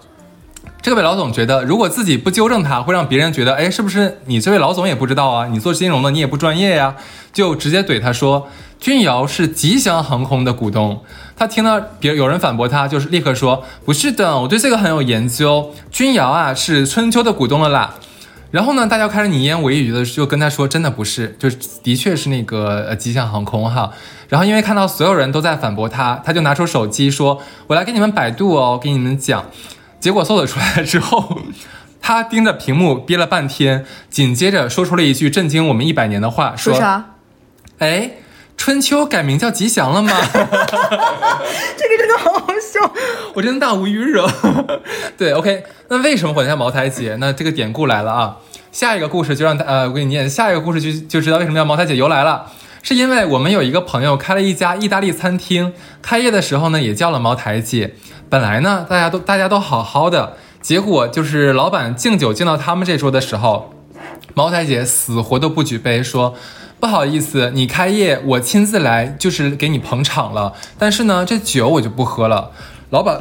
Speaker 2: 这位老总觉得，如果自己不纠正他，会让别人觉得，哎，是不是你这位老总也不知道啊？你做金融的，你也不专业呀？就直接怼他说，君瑶是吉祥航空的股东。他听到别有人反驳他，就是立刻说，不是的，我对这个很有研究。君瑶啊，是春秋的股东了啦。然后呢，大家开始你言我一语的就跟他说，真的不是，就的确是那个呃吉祥航空哈。然后因为看到所有人都在反驳他，他就拿出手机说，我来给你们百度哦，给你们讲。结果搜索出来之后，他盯着屏幕憋了半天，紧接着说出了一句震惊我们一百年的话：
Speaker 3: 说啥？
Speaker 2: 哎，春秋改名叫吉祥了吗？这个
Speaker 3: 真的好好笑，
Speaker 2: 我真的大无语惹。对，OK，那为什么管叫茅台姐？那这个典故来了啊！下一个故事就让他呃，我给你念。下一个故事就就知道为什么叫茅台姐由来了，是因为我们有一个朋友开了一家意大利餐厅，开业的时候呢也叫了茅台姐。本来呢，大家都大家都好好的，结果就是老板敬酒敬到他们这桌的时候，茅台姐死活都不举杯，说不好意思，你开业我亲自来就是给你捧场了，但是呢，这酒我就不喝了。老板，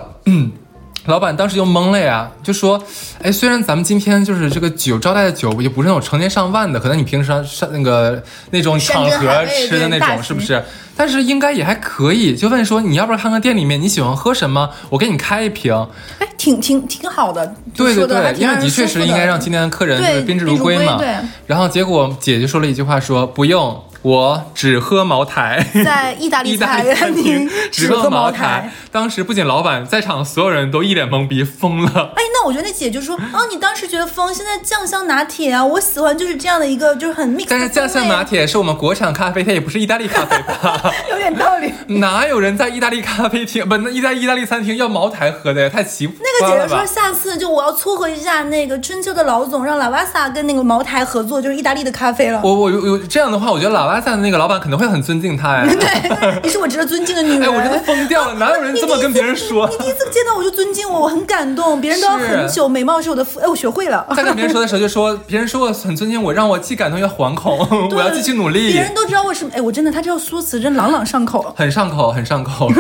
Speaker 2: 老板当时就懵了呀，就说：“哎，虽然咱们今天就是这个酒招待的酒也不是那种成千上万的，可能你平时上那个那种场合吃的那种，是不是？但是应该也还可以。就问说，你要不要看看店里面你喜欢喝什么，我给你开一瓶。
Speaker 3: 哎，挺挺挺好的。
Speaker 2: 对对对，因为的确是应该让今天的客人宾至如归嘛。
Speaker 3: 对。
Speaker 2: 然后结果姐姐说了一句话，说不用。”我只喝茅台，
Speaker 3: 在意大利
Speaker 2: 餐
Speaker 3: 厅
Speaker 2: 只喝茅台。当时不仅老板在场，所有人都一脸懵逼，疯了。
Speaker 3: 哎，那我觉得那姐就说，哦，你当时觉得疯，现在酱香拿铁啊，我喜欢就是这样的一个，就是很 mix。
Speaker 2: 但是酱香拿铁是我们国产咖啡，它也不是意大利咖啡吧？
Speaker 3: 有点道理。
Speaker 2: 哪有人在意大利咖啡厅，不，那意大意大利餐厅要茅台喝的呀？太奇怪了
Speaker 3: 那个姐姐说，下次就我要撮合一下那个春秋的老总，让拉瓦萨跟那个茅台合作，就是意大利的咖啡了。
Speaker 2: 我我有有这样的话，我觉得拉瓦萨的那个老板可能会很尊敬他呀。
Speaker 3: 对，你是我值得尊敬的女人。哎，
Speaker 2: 我真的疯掉了，哪有人这么跟别人说？
Speaker 3: 你第一次见到我就尊敬我，我很感动。别人都要很久，美貌是我的福。哎，我学会了。
Speaker 2: 在跟别人说的时候就说，别人说我很尊敬我，让我既感动又惶恐。我要继续努力。
Speaker 3: 别人都知道我是哎，我真的，他这说辞真朗朗上口，
Speaker 2: 很上口，很上口。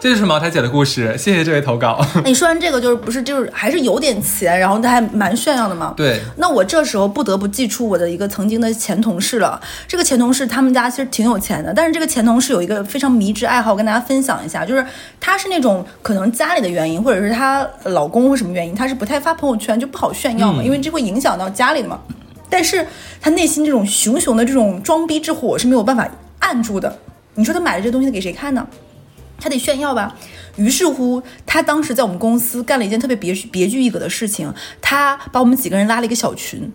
Speaker 2: 这就是茅台姐的故事，谢谢这位投稿。
Speaker 3: 你说完这个就是不是就是还是有点钱，然后他还蛮炫耀的嘛？
Speaker 2: 对。
Speaker 3: 那我这时候不得不祭出我的一个曾经的前同事了。这个前同事他们家其实挺有钱的，但是这个前同事有一个非常迷之爱好，跟大家分享一下，就是她是那种可能家里的原因，或者是她老公或什么原因，她是不太发朋友圈，就不好炫耀嘛，因为这会影响到家里的嘛。但是她内心这种熊熊的这种装逼之火是没有办法按住的。你说她买了这东西给谁看呢？她得炫耀吧。于是乎，她当时在我们公司干了一件特别别别具一格的事情，她把我们几个人拉了一个小群。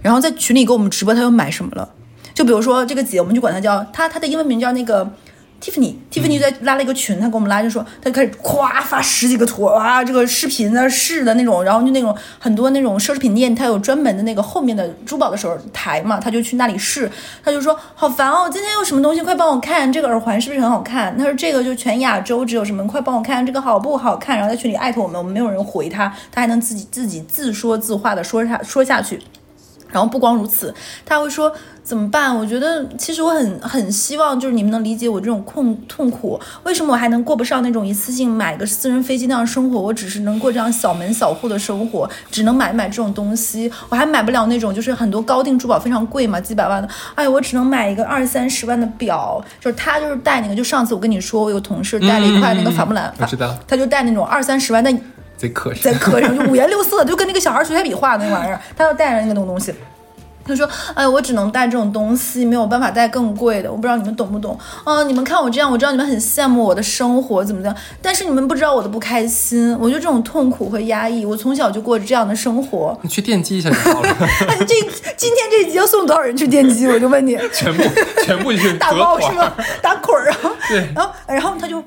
Speaker 3: 然后在群里给我们直播她又买什么了。就比如说这个姐，我们就管她叫她，她的英文名叫那个 Tiffany，Tiffany 在拉了一个群，她给我们拉就说，她就开始夸发十几个图，啊，这个视频的试的那种，然后就那种很多那种奢侈品店，它有专门的那个后面的珠宝的时候台嘛，她就去那里试，她就说好烦哦，今天有什么东西，快帮我看，这个耳环是不是很好看？她说这个就全亚洲只有什么，快帮我看这个好不好看？然后在群里艾特我们，我们没有人回她，她还能自己自己自说自话的说下说下去。然后不光如此，他会说怎么办？我觉得其实我很很希望，就是你们能理解我这种困痛苦。为什么我还能过不上那种一次性买个私人飞机那样生活？我只是能过这样小门小户的生活，只能买买这种东西。我还买不了那种就是很多高定珠宝非常贵嘛，几百万的。哎，我只能买一个二三十万的表。就是他就是戴那个，就上次我跟你说，我有个同事戴了一块那个法布兰，
Speaker 2: 我知道
Speaker 3: 他就戴那种二三十万的。
Speaker 2: 贼磕碜，
Speaker 3: 在磕上就五颜六色，就跟那个小孩水彩笔画的那玩意儿，他要带着那个东东西。他说：“哎，我只能带这种东西，没有办法带更贵的。我不知道你们懂不懂？嗯，你们看我这样，我知道你们很羡慕我的生活，怎么样？但是你们不知道我的不开心。我觉得这种痛苦和压抑，我从小就过着这样的生活。
Speaker 2: 你去电击一下就好了。
Speaker 3: 哎这今天这集要送多少人去电击？我就问你，
Speaker 2: 全部全部去
Speaker 3: 打包是吗？打捆儿啊？
Speaker 2: 对，
Speaker 3: 然后然后他就。”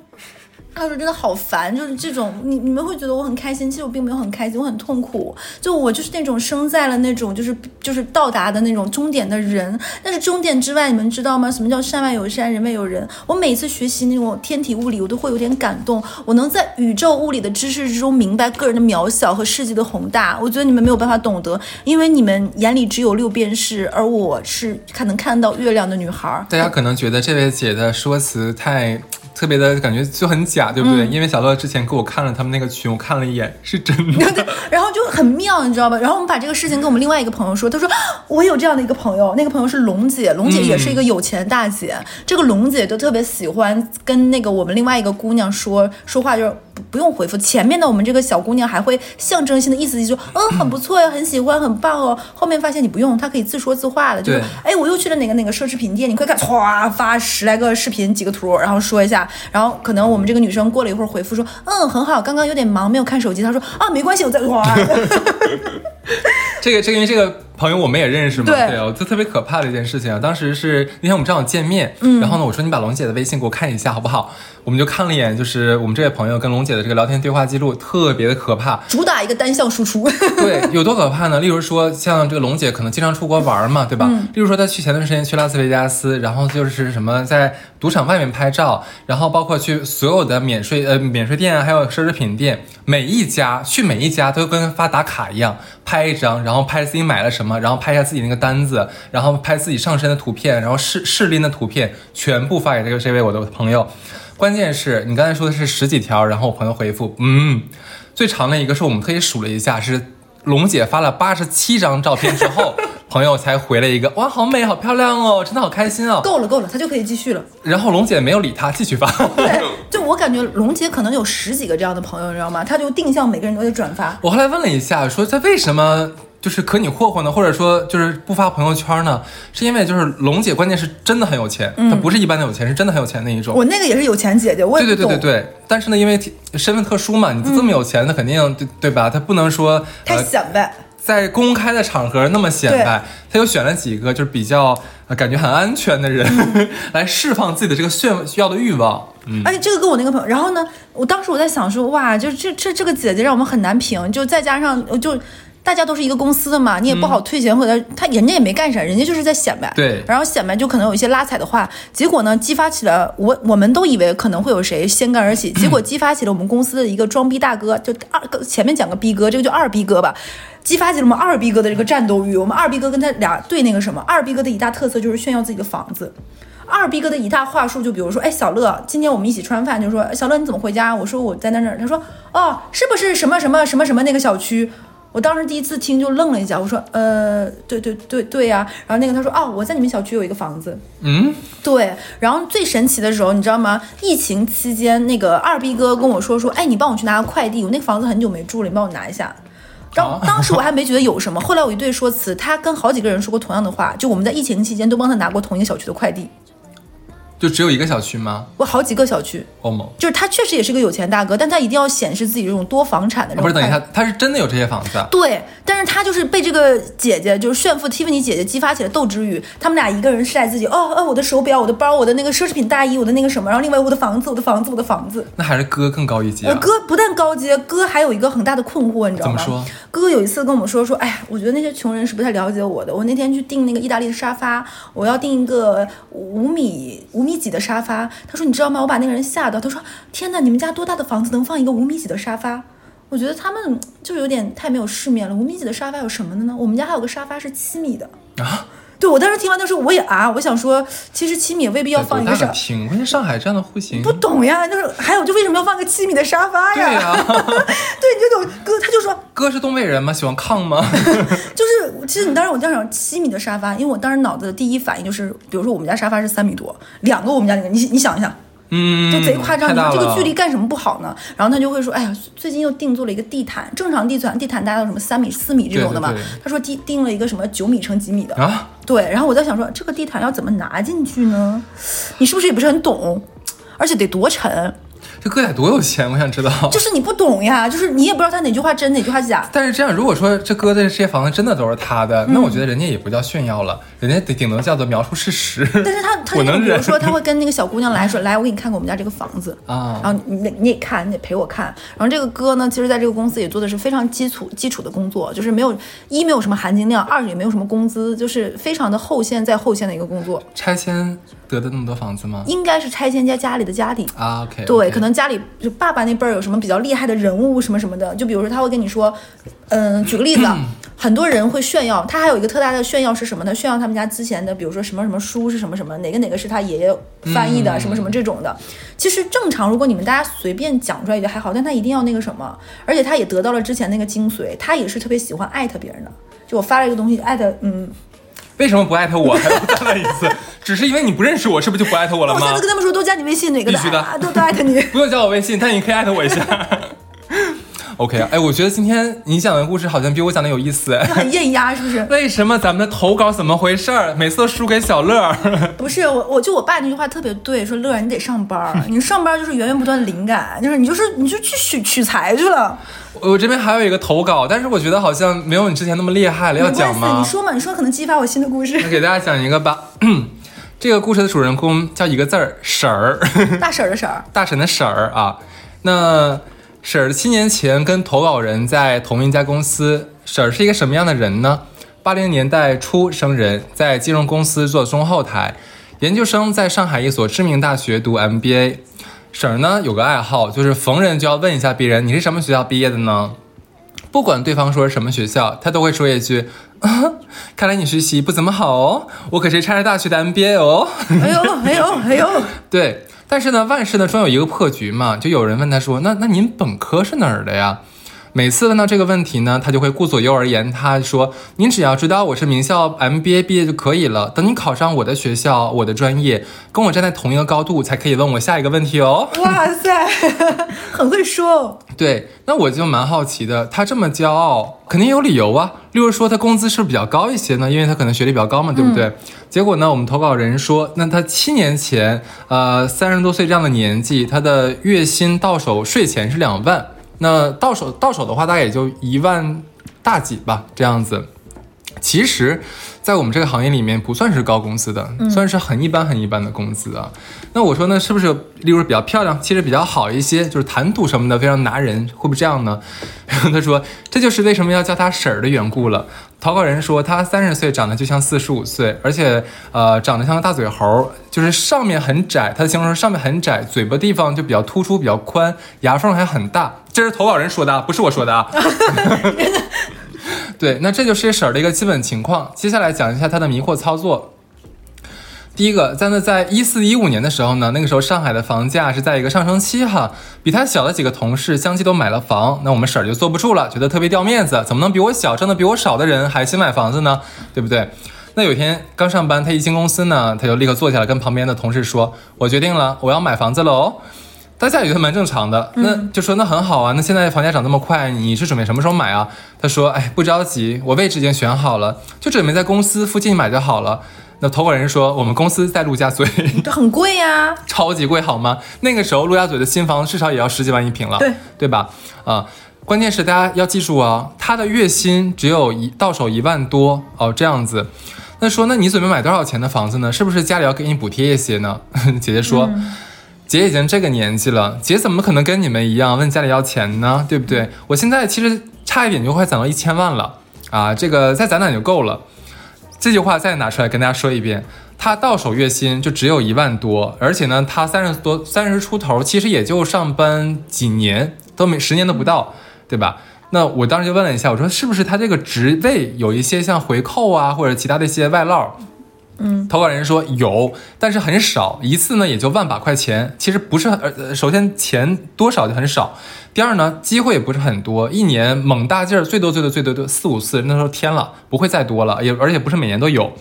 Speaker 3: 他说：“真的好烦，就是这种你你们会觉得我很开心，其实我并没有很开心，我很痛苦。就我就是那种生在了那种就是就是到达的那种终点的人。但是终点之外，你们知道吗？什么叫山外有山，人外有人？我每次学习那种天体物理，我都会有点感动。我能在宇宙物理的知识之中明白个人的渺小和世界的宏大。我觉得你们没有办法懂得，因为你们眼里只有六便士，而我是看能看到月亮的女孩。
Speaker 2: 大家可能觉得这位姐的说辞太。”特别的感觉就很假，对不对？因为小乐之前给我看了他们那个群，我看了一眼，是真的。
Speaker 3: 然后就很妙，你知道吧？然后我们把这个事情跟我们另外一个朋友说，他说我有这样的一个朋友，那个朋友是龙姐，龙姐也是一个有钱大姐。这个龙姐就特别喜欢跟那个我们另外一个姑娘说说话，就是不不用回复。前面的我们这个小姑娘还会象征性的意思就说，嗯，很不错呀，很喜欢，很棒哦。后面发现你不用，她可以自说自话的，就是哎，我又去了哪个哪个奢侈品店，你快看，唰发十来个视频，几个图，然后说一下。然后可能我们这个女生过了一会儿回复说，嗯，很好，刚刚有点忙，没有看手机。她说啊，没关系，我在哇。
Speaker 2: 这个这个因为这个。朋友，我们也认识嘛？
Speaker 3: 对，
Speaker 2: 哦，就特别可怕的一件事情啊！当时是那天我们正好见面，嗯，然后呢，我说你把龙姐的微信给我看一下好不好？我们就看了一眼，就是我们这位朋友跟龙姐的这个聊天对话记录，特别的可怕，
Speaker 3: 主打一个单向输出。
Speaker 2: 对，有多可怕呢？例如说，像这个龙姐可能经常出国玩嘛，对吧？嗯例如说，她去前段时间去拉斯维加斯，然后就是什么在赌场外面拍照，然后包括去所有的免税呃免税店还有奢侈品店，每一家去每一家都跟发打卡一样，拍一张，然后拍自己买了什么，然后拍一下自己那个单子，然后拍自己上身的图片，然后试试拎的图片，全部发给这个这位我的朋友。关键是你刚才说的是十几条，然后我朋友回复，嗯，最长的一个是我们特意数了一下，是龙姐发了八十七张照片之后，朋友才回了一个，哇，好美，好漂亮哦，真的好开心哦。
Speaker 3: 够了够了，他就可以继续了。
Speaker 2: 然后龙姐没有理他，继续发。
Speaker 3: 对，就我感觉龙姐可能有十几个这样的朋友，你知道吗？他就定向每个人都得转发。
Speaker 2: 我后来问了一下，说他为什么？就是可你霍霍呢，或者说就是不发朋友圈呢，是因为就是龙姐关键是真的很有钱，她不是一般的有钱，是真的很有钱那一种。
Speaker 3: 我那个也是有钱姐姐，我
Speaker 2: 对对对对对。但是呢，因为身份特殊嘛，你这么有钱，那肯定对对吧？她不能说
Speaker 3: 太显摆，
Speaker 2: 在公开的场合那么显摆，她又选了几个就是比较感觉很安全的人 来释放自己的这个炫要的欲望。嗯，
Speaker 3: 而且这个跟我那个朋友，然后呢，我当时我在想说，哇，就这这这个姐姐让我们很难评，就再加上就。大家都是一个公司的嘛，你也不好退钱或者他人家也没干啥，人家就是在显摆。
Speaker 2: 对，
Speaker 3: 然后显摆就可能有一些拉踩的话，结果呢激发起了我，我们都以为可能会有谁先干而起，结果 激发起了我们公司的一个装逼大哥，就二个前面讲个逼哥，这个就二逼哥吧，激发起了我们二逼哥的这个战斗欲。我们二逼哥跟他俩对那个什么，二逼哥的一大特色就是炫耀自己的房子。二逼哥的一大话术就比如说，哎，小乐，今天我们一起吃完饭，就说小乐你怎么回家？我说我在那那儿，他说哦，是不是什么什么什么什么那个小区？我当时第一次听就愣了一下，我说，呃，对对对对呀。然后那个他说，哦，我在你们小区有一个房子。
Speaker 2: 嗯，
Speaker 3: 对。然后最神奇的时候，你知道吗？疫情期间，那个二逼哥跟我说说，哎，你帮我去拿个快递，我那个房子很久没住了，你帮我拿一下。当当时我还没觉得有什么，后来我一对说辞，他跟好几个人说过同样的话，就我们在疫情期间都帮他拿过同一个小区的快递。
Speaker 2: 就只有一个小区吗？
Speaker 3: 我好几个小区。就是他确实也是个有钱大哥，但他一定要显示自己这种多房产的这种。
Speaker 2: 不是，等一下，他是真的有这些房子啊？
Speaker 3: 对，但是他就是被这个姐姐，就是炫富 Tiffany 姐姐激发起了斗志欲。他们俩一个人晒自己，哦哦，我的手表，我的包，我的那个奢侈品大衣，我的那个什么，然后另外我的房子，我的房子，我的房子。
Speaker 2: 那还是哥更高一级
Speaker 3: 我
Speaker 2: 啊？
Speaker 3: 哥不但高阶，哥还有一个很大的困惑，你知道吗？
Speaker 2: 怎么说？
Speaker 3: 哥有一次跟我们说说，哎呀，我觉得那些穷人是不太了解我的。我那天去订那个意大利的沙发，我要订一个五米五米几的沙发。他说你知道吗？我把那个人吓到。他说天哪，你们家多大的房子能放一个五米几的沙发？我觉得他们就有点太没有世面了。五米几的沙发有什么的呢？我们家还有个沙发是七米的。
Speaker 2: 啊，
Speaker 3: 对我当时听完的时候我也啊，我想说，其实七米未必要放一个沙
Speaker 2: 多大个。厅？关键上海这样的户型，
Speaker 3: 不懂呀，就是还有就为什么要放个七米的沙发呀？
Speaker 2: 对呀
Speaker 3: 对，你就懂哥，他就说
Speaker 2: 哥是东北人吗？喜欢炕吗？
Speaker 3: 就是，其实你当时我当时想七米的沙发，因为我当时脑子的第一反应就是，比如说我们家沙发是三米多，两个我们家那个，你你想一想，
Speaker 2: 嗯，
Speaker 3: 就贼夸张。你说这个距离干什么不好呢？然后他就会说，哎呀，最近又定做了一个地毯，正常地毯地毯大概有什么三米、四米这种的嘛
Speaker 2: 对对对。
Speaker 3: 他说定定了一个什么九米乘几米的，
Speaker 2: 啊，
Speaker 3: 对。然后我在想说，这个地毯要怎么拿进去呢？你是不是也不是很懂？而且得多沉，
Speaker 2: 这哥俩多有钱？我想知道。
Speaker 3: 就是你不懂呀，就是你也不知道他哪句话真哪句话假。
Speaker 2: 但是这样，如果说这哥的这些房子真的都是他的，那我觉得人家也不叫炫耀了，人家顶顶多叫做描述事实。
Speaker 3: 但是他 他
Speaker 2: 我能
Speaker 3: 比如说他会跟那个小姑娘来说，来我给你看看我们家这个房子
Speaker 2: 啊
Speaker 3: 然后你得你也看，你得陪我看。然后这个哥呢，其实在这个公司也做的是非常基础基础的工作，就是没有一没有什么含金量，二也没有什么工资，就是非常的后线在后线的一个工作，
Speaker 2: 拆迁得的那么多房子吗？
Speaker 3: 应该是拆迁家家里的家底。
Speaker 2: 啊，OK，
Speaker 3: 对，可能家里就爸爸那辈儿有什么比较厉害的人物什么什么的，就比如说他会跟你说，嗯，举个例子，啊，很多人会炫耀，他还有一个特大的炫耀是什么呢？炫耀他们家之前的，比如说什么什么书是什么什么，哪个哪个是他爷爷翻译的，什么什么这种的。其实正常，如果你们大家随便讲出来也还好，但他一定要那个什么，而且他也得到了之前那个精髓，他也是特别喜欢艾特别人的。就我发了一个东西，艾特，嗯，
Speaker 2: 为什么不艾特我？还要再来一次？只是因为你不认识我，是不是就不艾特我了吗
Speaker 3: 我下次？跟他们说都加你微信哪个的，
Speaker 2: 必须的
Speaker 3: 啊都都艾特你。
Speaker 2: 不用加我微信，但你可以艾特我一下。OK 啊，哎，我觉得今天你讲的故事好像比我讲的有意思。哎
Speaker 3: 很艳压，是不是？
Speaker 2: 为什么咱们的投稿怎么回事儿？每次都输给小乐儿。
Speaker 3: 不是我，我就我爸那句话特别对，说乐儿你得上班儿，你上班就是源源不断的灵感，就是你就是你就去取取材去了，
Speaker 2: 我这边还有一个投稿，但是我觉得好像没有你之前那么厉害了，要讲吗
Speaker 3: 你？说嘛，你说可能激发我新的故事。
Speaker 2: 那给大家讲一个吧。这个故事的主人公叫一个字儿婶儿，
Speaker 3: 大婶儿的婶儿，
Speaker 2: 大婶的婶儿啊。那婶儿七年前跟投稿人在同一家公司，婶儿是一个什么样的人呢？八零年代初生人，在金融公司做中后台，研究生在上海一所知名大学读 MBA。婶儿呢有个爱好，就是逢人就要问一下别人你是什么学校毕业的呢？不管对方说是什么学校，他都会说一句：“啊，看来你学习不怎么好哦，我可是拆着大学的 MBA 哦。”
Speaker 3: 哎呦哎呦哎呦，
Speaker 2: 对，但是呢，万事呢总有一个破局嘛。就有人问他说：“那那您本科是哪儿的呀？”每次问到这个问题呢，他就会顾左右而言他说：“您只要知道我是名校 MBA 毕业就可以了。等你考上我的学校，我的专业，跟我站在同一个高度，才可以问我下一个问题哦。”
Speaker 3: 哇塞，很会说哦。
Speaker 2: 对，那我就蛮好奇的，他这么骄傲，肯定有理由啊。例如说，他工资是不是比较高一些呢？因为他可能学历比较高嘛，对不对？结果呢，我们投稿人说，那他七年前，呃，三十多岁这样的年纪，他的月薪到手税前是两万，那到手到手的话，大概也就一万大几吧，这样子。其实，在我们这个行业里面，不算是高工资的，算是很一般很一般的工资啊。那我说呢，是不是例如比较漂亮，气质比较好一些，就是谈吐什么的非常拿人，会不会这样呢？然 后他说，这就是为什么要叫他婶儿的缘故了。投稿人说，他三十岁，长得就像四十五岁，而且呃，长得像个大嘴猴，就是上面很窄，他的形容是上面很窄，嘴巴地方就比较突出，比较宽，牙缝还很大。这是投稿人说的啊，不是我说的啊。对，那这就是婶儿的一个基本情况。接下来讲一下他的迷惑操作。第一个，在那在一四一五年的时候呢，那个时候上海的房价是在一个上升期哈，比他小的几个同事相继都买了房，那我们婶儿就坐不住了，觉得特别掉面子，怎么能比我小挣的比我少的人还先买房子呢？对不对？那有一天刚上班，他一进公司呢，他就立刻坐下来跟旁边的同事说：“我决定了，我要买房子了哦。”大家也觉得蛮正常的，那就说那很好啊，那现在房价涨那么快，你是准备什么时候买啊？他说，哎，不着急，我位置已经选好了，就准备在公司附近买就好了。那投稿人说我们公司在陆家嘴，
Speaker 3: 这很贵呀。
Speaker 2: 超级贵好吗？那个时候陆家嘴的新房至少也要十几万一平了，
Speaker 3: 对
Speaker 2: 对吧？啊、关键是大家要记住啊，他的月薪只有一到手一万多哦，这样子。那说，那你准备买多少钱的房子呢？是不是家里要给你补贴一些呢？姐姐说，姐已经这个年纪了，姐怎么可能跟你们一样问家里要钱呢？对不对？我现在其实差一点就快攒到一千万了啊，这个再攒攒就够了。这句话再拿出来跟大家说一遍，他到手月薪就只有一万多，而且呢，他三十多、三十出头，其实也就上班几年，都没十年都不到，对吧？那我当时就问了一下，我说是不是他这个职位有一些像回扣啊，或者其他的一些外捞？嗯，投稿人说有，但是很少，一次呢也就万把块钱，其实不是很呃，首先钱多少就很少，第二呢机会也不是很多，一年猛大劲儿最多最多最多都四五次，那时候天了，不会再多了，也而且不是每年都有，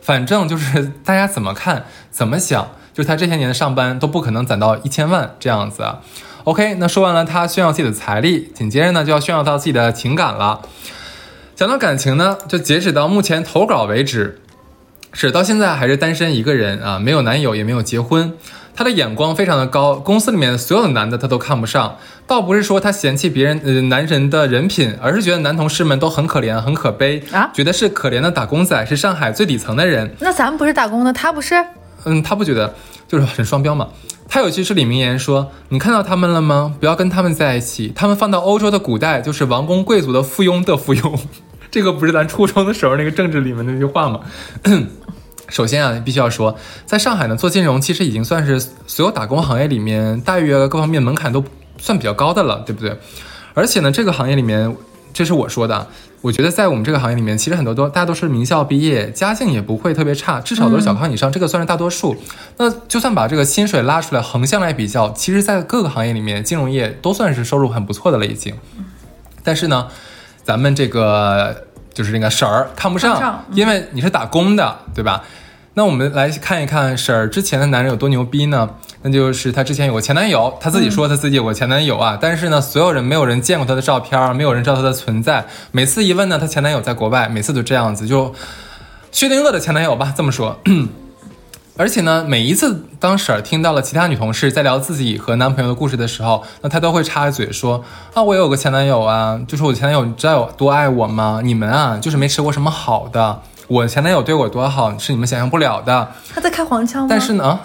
Speaker 2: 反正就是大家怎么看怎么想，就是他这些年的上班都不可能攒到一千万这样子啊。OK，那说完了他炫耀自己的财力，紧接着呢就要炫耀到自己的情感了。讲到感情呢，就截止到目前投稿为止，是到现在还是单身一个人啊，没有男友也没有结婚。他的眼光非常的高，公司里面所有的男的他都看不上。倒不是说他嫌弃别人呃男人的人品，而是觉得男同事们都很可怜很可悲
Speaker 3: 啊
Speaker 2: 觉得是可怜的打工仔，是上海最底层的人。
Speaker 3: 那咱们不是打工的，他不是？
Speaker 2: 嗯，他不觉得，就是很双标嘛。他有句是李明言说：“你看到他们了吗？不要跟他们在一起。他们放到欧洲的古代，就是王公贵族的附庸的附庸。这个不是咱初中的时候那个政治里面那句话吗？” 首先啊，必须要说，在上海呢，做金融其实已经算是所有打工行业里面待遇各方面门槛都算比较高的了，对不对？而且呢，这个行业里面，这是我说的，我觉得在我们这个行业里面，其实很多都大家都是名校毕业，家境也不会特别差，至少都是小康以上，这个算是大多数。那就算把这个薪水拉出来横向来比较，其实，在各个行业里面，金融业都算是收入很不错的了已经。但是呢，咱们这个就是那个婶儿看不上，
Speaker 3: 不上嗯
Speaker 2: 因为你是打工的，对吧？那我们来看一看婶儿之前的男人有多牛逼呢？那就是她之前有个前男友，她自己说她自己有个前男友啊，但是呢，所有人没有人见过她的照片，没有人知道她的存在。每次一问呢，她前男友在国外，每次都这样子，就薛定谔的前男友吧，这么说。而且呢，每一次当婶儿听到了其他女同事在聊自己和男朋友的故事的时候，那她都会插嘴说：“啊，我有个前男友啊，就是我前男友，你知道有多爱我吗？你们啊，就是没吃过什么好的。我前男友对我多好，是你们想象不了的。
Speaker 3: 他在开黄腔吗？
Speaker 2: 但是呢，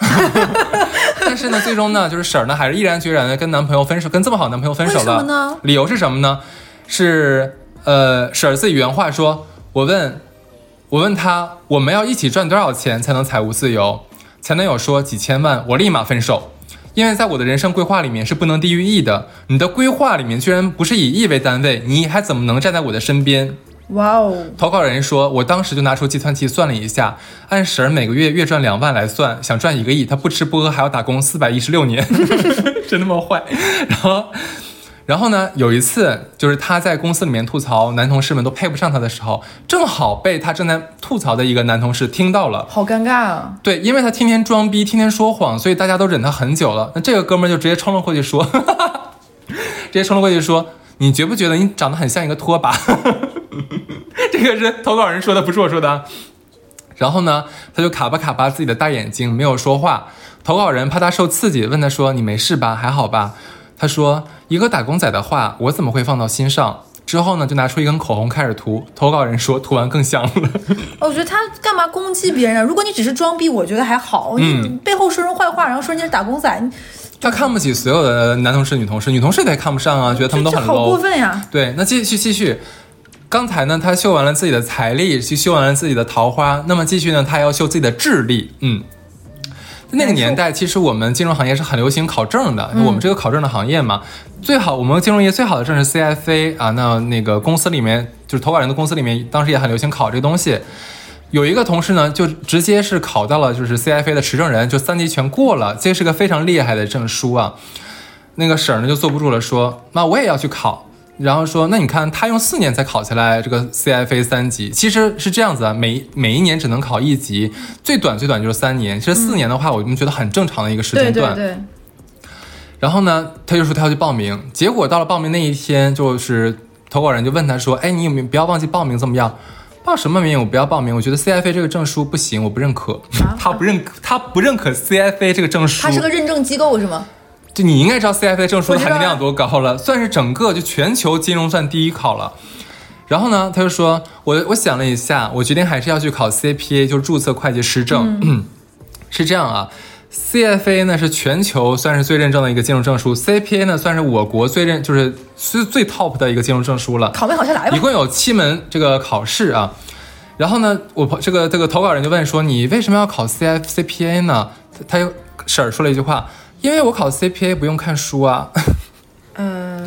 Speaker 2: 但是呢，最终呢，就是婶儿呢，还是毅然决然的跟男朋友分手，跟这么好的男朋友分手了。
Speaker 3: 么呢
Speaker 2: 理由是什么呢？是呃，婶儿自己原话说：“我问，我问他，我们要一起赚多少钱才能财务自由？”前男友说几千万，我立马分手。因为在我的人生规划里面是不能低于亿的，你的规划里面居然不是以亿为单位，你还怎么能站在我的身边？
Speaker 3: 哇哦，
Speaker 2: 投稿人说，我当时就拿出计算器算了一下，按婶儿每个月月赚两万来算，想赚一个亿，他不吃不喝还要打工四百一十六年，真他妈坏。然后，然后呢，有一次就是他在公司里面吐槽男同事们都配不上他的时候，正好被他正在吐槽的一个男同事听到了。
Speaker 3: 好尴尬啊！
Speaker 2: 对，因为他天天装逼，天天说谎，所以大家都忍他很久了。那这个哥们儿就直接冲了过去说，直接冲了过去说：“你觉不觉得你长得很像一个拖把？” 这个是投稿人说的，不是我说的啊。然后呢，他就卡巴卡巴自己的大眼睛，没有说话。投稿人怕他受刺激，问他说：“你没事吧？还好吧？”他说：“一个打工仔的话，我怎么会放到心上？”之后呢，就拿出一根口红开始涂。投稿人说：“涂完更香了。”
Speaker 3: 我觉得他干嘛攻击别人啊？如果你只是装逼，我觉得还好。
Speaker 2: 嗯
Speaker 3: 你背后说人坏话，然后说人家是打工仔，你
Speaker 2: 他看不起所有的男同事、女同事，女同事他也看不上啊，觉得他们都
Speaker 3: 好过。分呀！
Speaker 2: 对，那继续继续。刚才呢，他秀完了自己的财力，去秀完了自己的桃花，那么继续呢，他还要秀自己的智力。嗯，那个年代，其实我们金融行业是很流行考证的，我们这个考证的行业嘛，最好我们金融业最好的证是 CFA 啊。那那个公司里面，就是投保人的公司里面，当时也很流行考这个东西。有一个同事呢，就直接是考到了就是 CFA 的持证人，就三级全过了，这是个非常厉害的证书啊。那个婶儿呢就坐不住了，说：“那我也要去考。”然后说：“那你看他用四年才考下来这个 CFA 三级，其实是这样子啊，每每一年只能考一级，最短最短就是三年。其实四年的话，我们觉得很正常的一个时间段。
Speaker 3: 对对，
Speaker 2: 然后呢，他就说他要去报名，结果到了报名那一天，就是投稿人就问他说：“哎，你有没有不要忘记报名怎么样？”报什么名我不要报名，我觉得 CFA 这个证书不行，我不认可。他不认可，他不认可 CFA 这个证书。
Speaker 3: 他是个认证机构是吗？
Speaker 2: 就你应该知道 CFA 证书含金量多高了，算是整个就全球金融算第一考了。然后呢，他就说，我我想了一下，我决定还是要去考 CPA，就是注册会计师证。是这样啊，CFA 呢是全球算是最认证的一个金融证书，CPA 呢算是我国最认就是最最 top 的一个金融证书了。
Speaker 3: 考没考下来吧
Speaker 2: 一？共有七门这个考试啊。然后呢，我朋这个这个投稿人就问说，你为什么要考 CF CPA 呢？他又婶儿说了一句话，因为我考 CPA 不用看书啊。
Speaker 3: 嗯，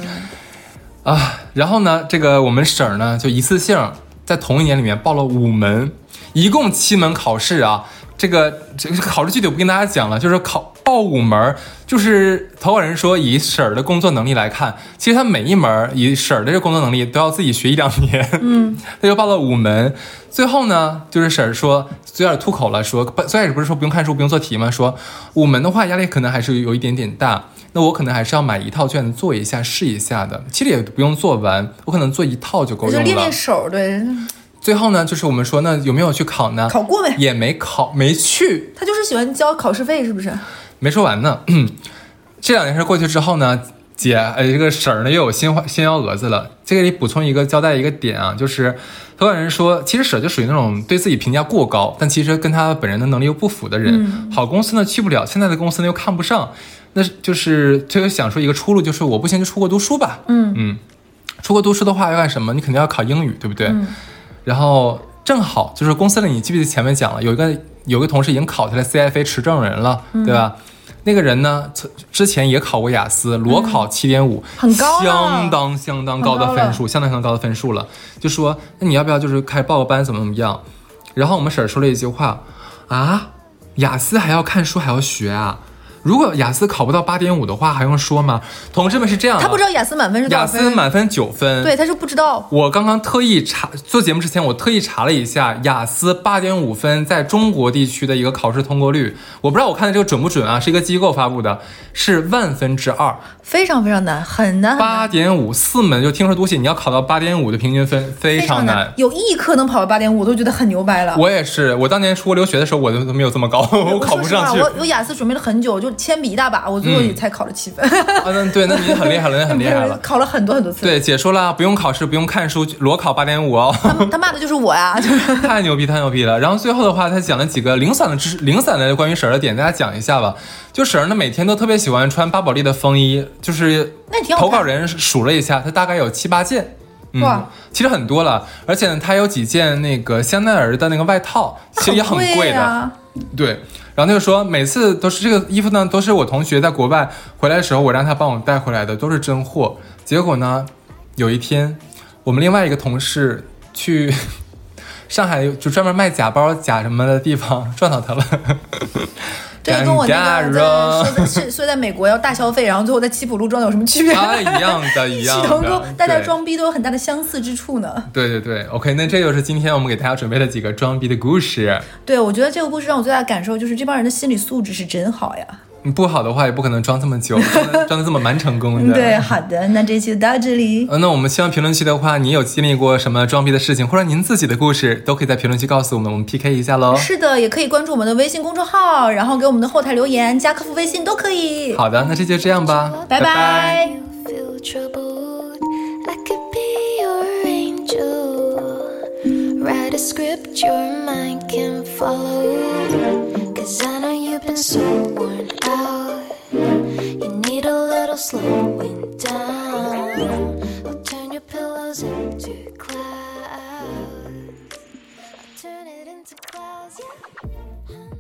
Speaker 2: 啊，然后呢，这个我们婶儿呢就一次性在同一年里面报了五门，一共七门考试啊。这个这个考试具体我不跟大家讲了，就是考报五门，就是投稿人说以婶儿的工作能力来看，其实他每一门以婶儿的这个工作能力都要自己学一两年，嗯，他就报了五门。最后呢，就是婶儿说有点吐口了，说不最开始不是说不用看书不用做题吗？说五门的话压力可能还是有一点点大。那我可能还是要买一套卷子做一下试一下的，其实也不用做完，我可能做一套就够用了。
Speaker 3: 就练练手，对，
Speaker 2: 最后呢，就是我们说那，有没有去考呢？
Speaker 3: 考过没？
Speaker 2: 也没考，没去，
Speaker 3: 他就是喜欢交考试费，是不是？
Speaker 2: 没说完呢。这两件事过去之后呢，姐，呃，这个婶儿呢又有新花新幺蛾子了。这个里补充一个交代一个点啊，就是投稿人说，其实婶儿就属于那种对自己评价过高，但其实跟他本人的能力又不符的人。好公司呢去不了，现在的公司呢又看不上，那就是他就想说一个出路，就是我不行就出国读书吧。
Speaker 3: 嗯
Speaker 2: 嗯，出国读书的话要干什么？你肯定要考英语，对不对？然后正好就是公司里，你记不记得前面讲了，有一个有一个同事已经考下来 CFA 持证人了，对吧？那个人呢，之之前也考过雅思，裸考七点五，
Speaker 3: 很高
Speaker 2: 相当相当高的分数，相当相当高的分数了。就说那你要不要就是开始报个班，怎么怎么样？然后我们婶儿说了一句话啊，雅思还要看书还要学啊？如果雅思考不到八点五的话，还用说吗？同志们是这样的，
Speaker 3: 他不知道雅思满分是多
Speaker 2: 雅
Speaker 3: 少分？
Speaker 2: 思满分九分，
Speaker 3: 对，他是不知道。
Speaker 2: 我刚刚特意查做节目之前，我特意查了一下雅思八点五分在中国地区的一个考试通过率，我不知道我看的这个准不准啊？是一个机构发布的，是万分之二，
Speaker 3: 非常非常难，很难很
Speaker 2: 八
Speaker 3: 难，
Speaker 2: 点五四门就听说读写，你要考到八点五的平均分，非
Speaker 3: 非常
Speaker 2: 常难。
Speaker 3: 有一科能跑到八点五，我都觉得很牛掰了。
Speaker 2: 我也是，我当年出国留学的时候，我都都没有这么高，我考不上去。
Speaker 3: 我雅思准备了很久，就铅笔一大把，我最后也才考了七分，
Speaker 2: 啊，那对，那你很厉害了，那很厉害了。
Speaker 3: 考了很多很多次。
Speaker 2: 对，姐说了，不用考试，不用看书，裸考八点五哦。
Speaker 3: 他他骂的就是我呀，就 是
Speaker 2: 太牛逼，太牛逼了！然后最后的话，他讲了几个零散的知识，零散的关于婶儿的点，大家讲一下吧。就婶儿呢，每天都特别喜欢穿巴宝莉的风衣，就是投稿人数了一下，他大概有七八件。嗯
Speaker 3: 哇，
Speaker 2: 其实很多了，而且呢，他有几件那个香奈儿的那个外套，其实也很贵的。
Speaker 3: 啊。
Speaker 2: 对，然后他就说，每次都是这个衣服呢，都是我同学在国外回来的时候，我让他帮我带回来的，都是真货。结果呢，有一天，我们另外一个同事去 上海就专门卖假包、假什么的地方撞到他了。
Speaker 3: 这个跟我那个说在是说在美国要大消费，然后最后在七浦路撞到有什么区别？
Speaker 2: 啊，一样的，一样
Speaker 3: 系统都
Speaker 2: 的，
Speaker 3: 大家装逼都有很大的相似之处呢。
Speaker 2: 对对对，OK，那这就是今天我们给大家准备的几个装逼的故事。
Speaker 3: 对，我觉得这个故事让我最大的感受就是这帮人的心理素质是真好呀。
Speaker 2: 你不好的话，也不可能装这么久，装的这么蛮成功的。
Speaker 3: 对，好的，那这期就到这里。
Speaker 2: 呃，那我们希望评论区的话，你有经历过什么装逼的事情，或者您自己的故事，都可以在评论区告诉我们，我们 PK 一下喽。
Speaker 3: 是的，也可以关注我们的微信公众号，然后给我们的后台留言，加客服微信都可以。
Speaker 2: 好的，那这就这样吧，
Speaker 3: 拜
Speaker 2: 拜
Speaker 3: 拜
Speaker 1: you feel troubled, I could be your angel. Write a script your mind can follow. Cause I know you've been so worn out. You need a little slowing down. I'll turn your pillows into clouds. Turn it into clouds, yeah.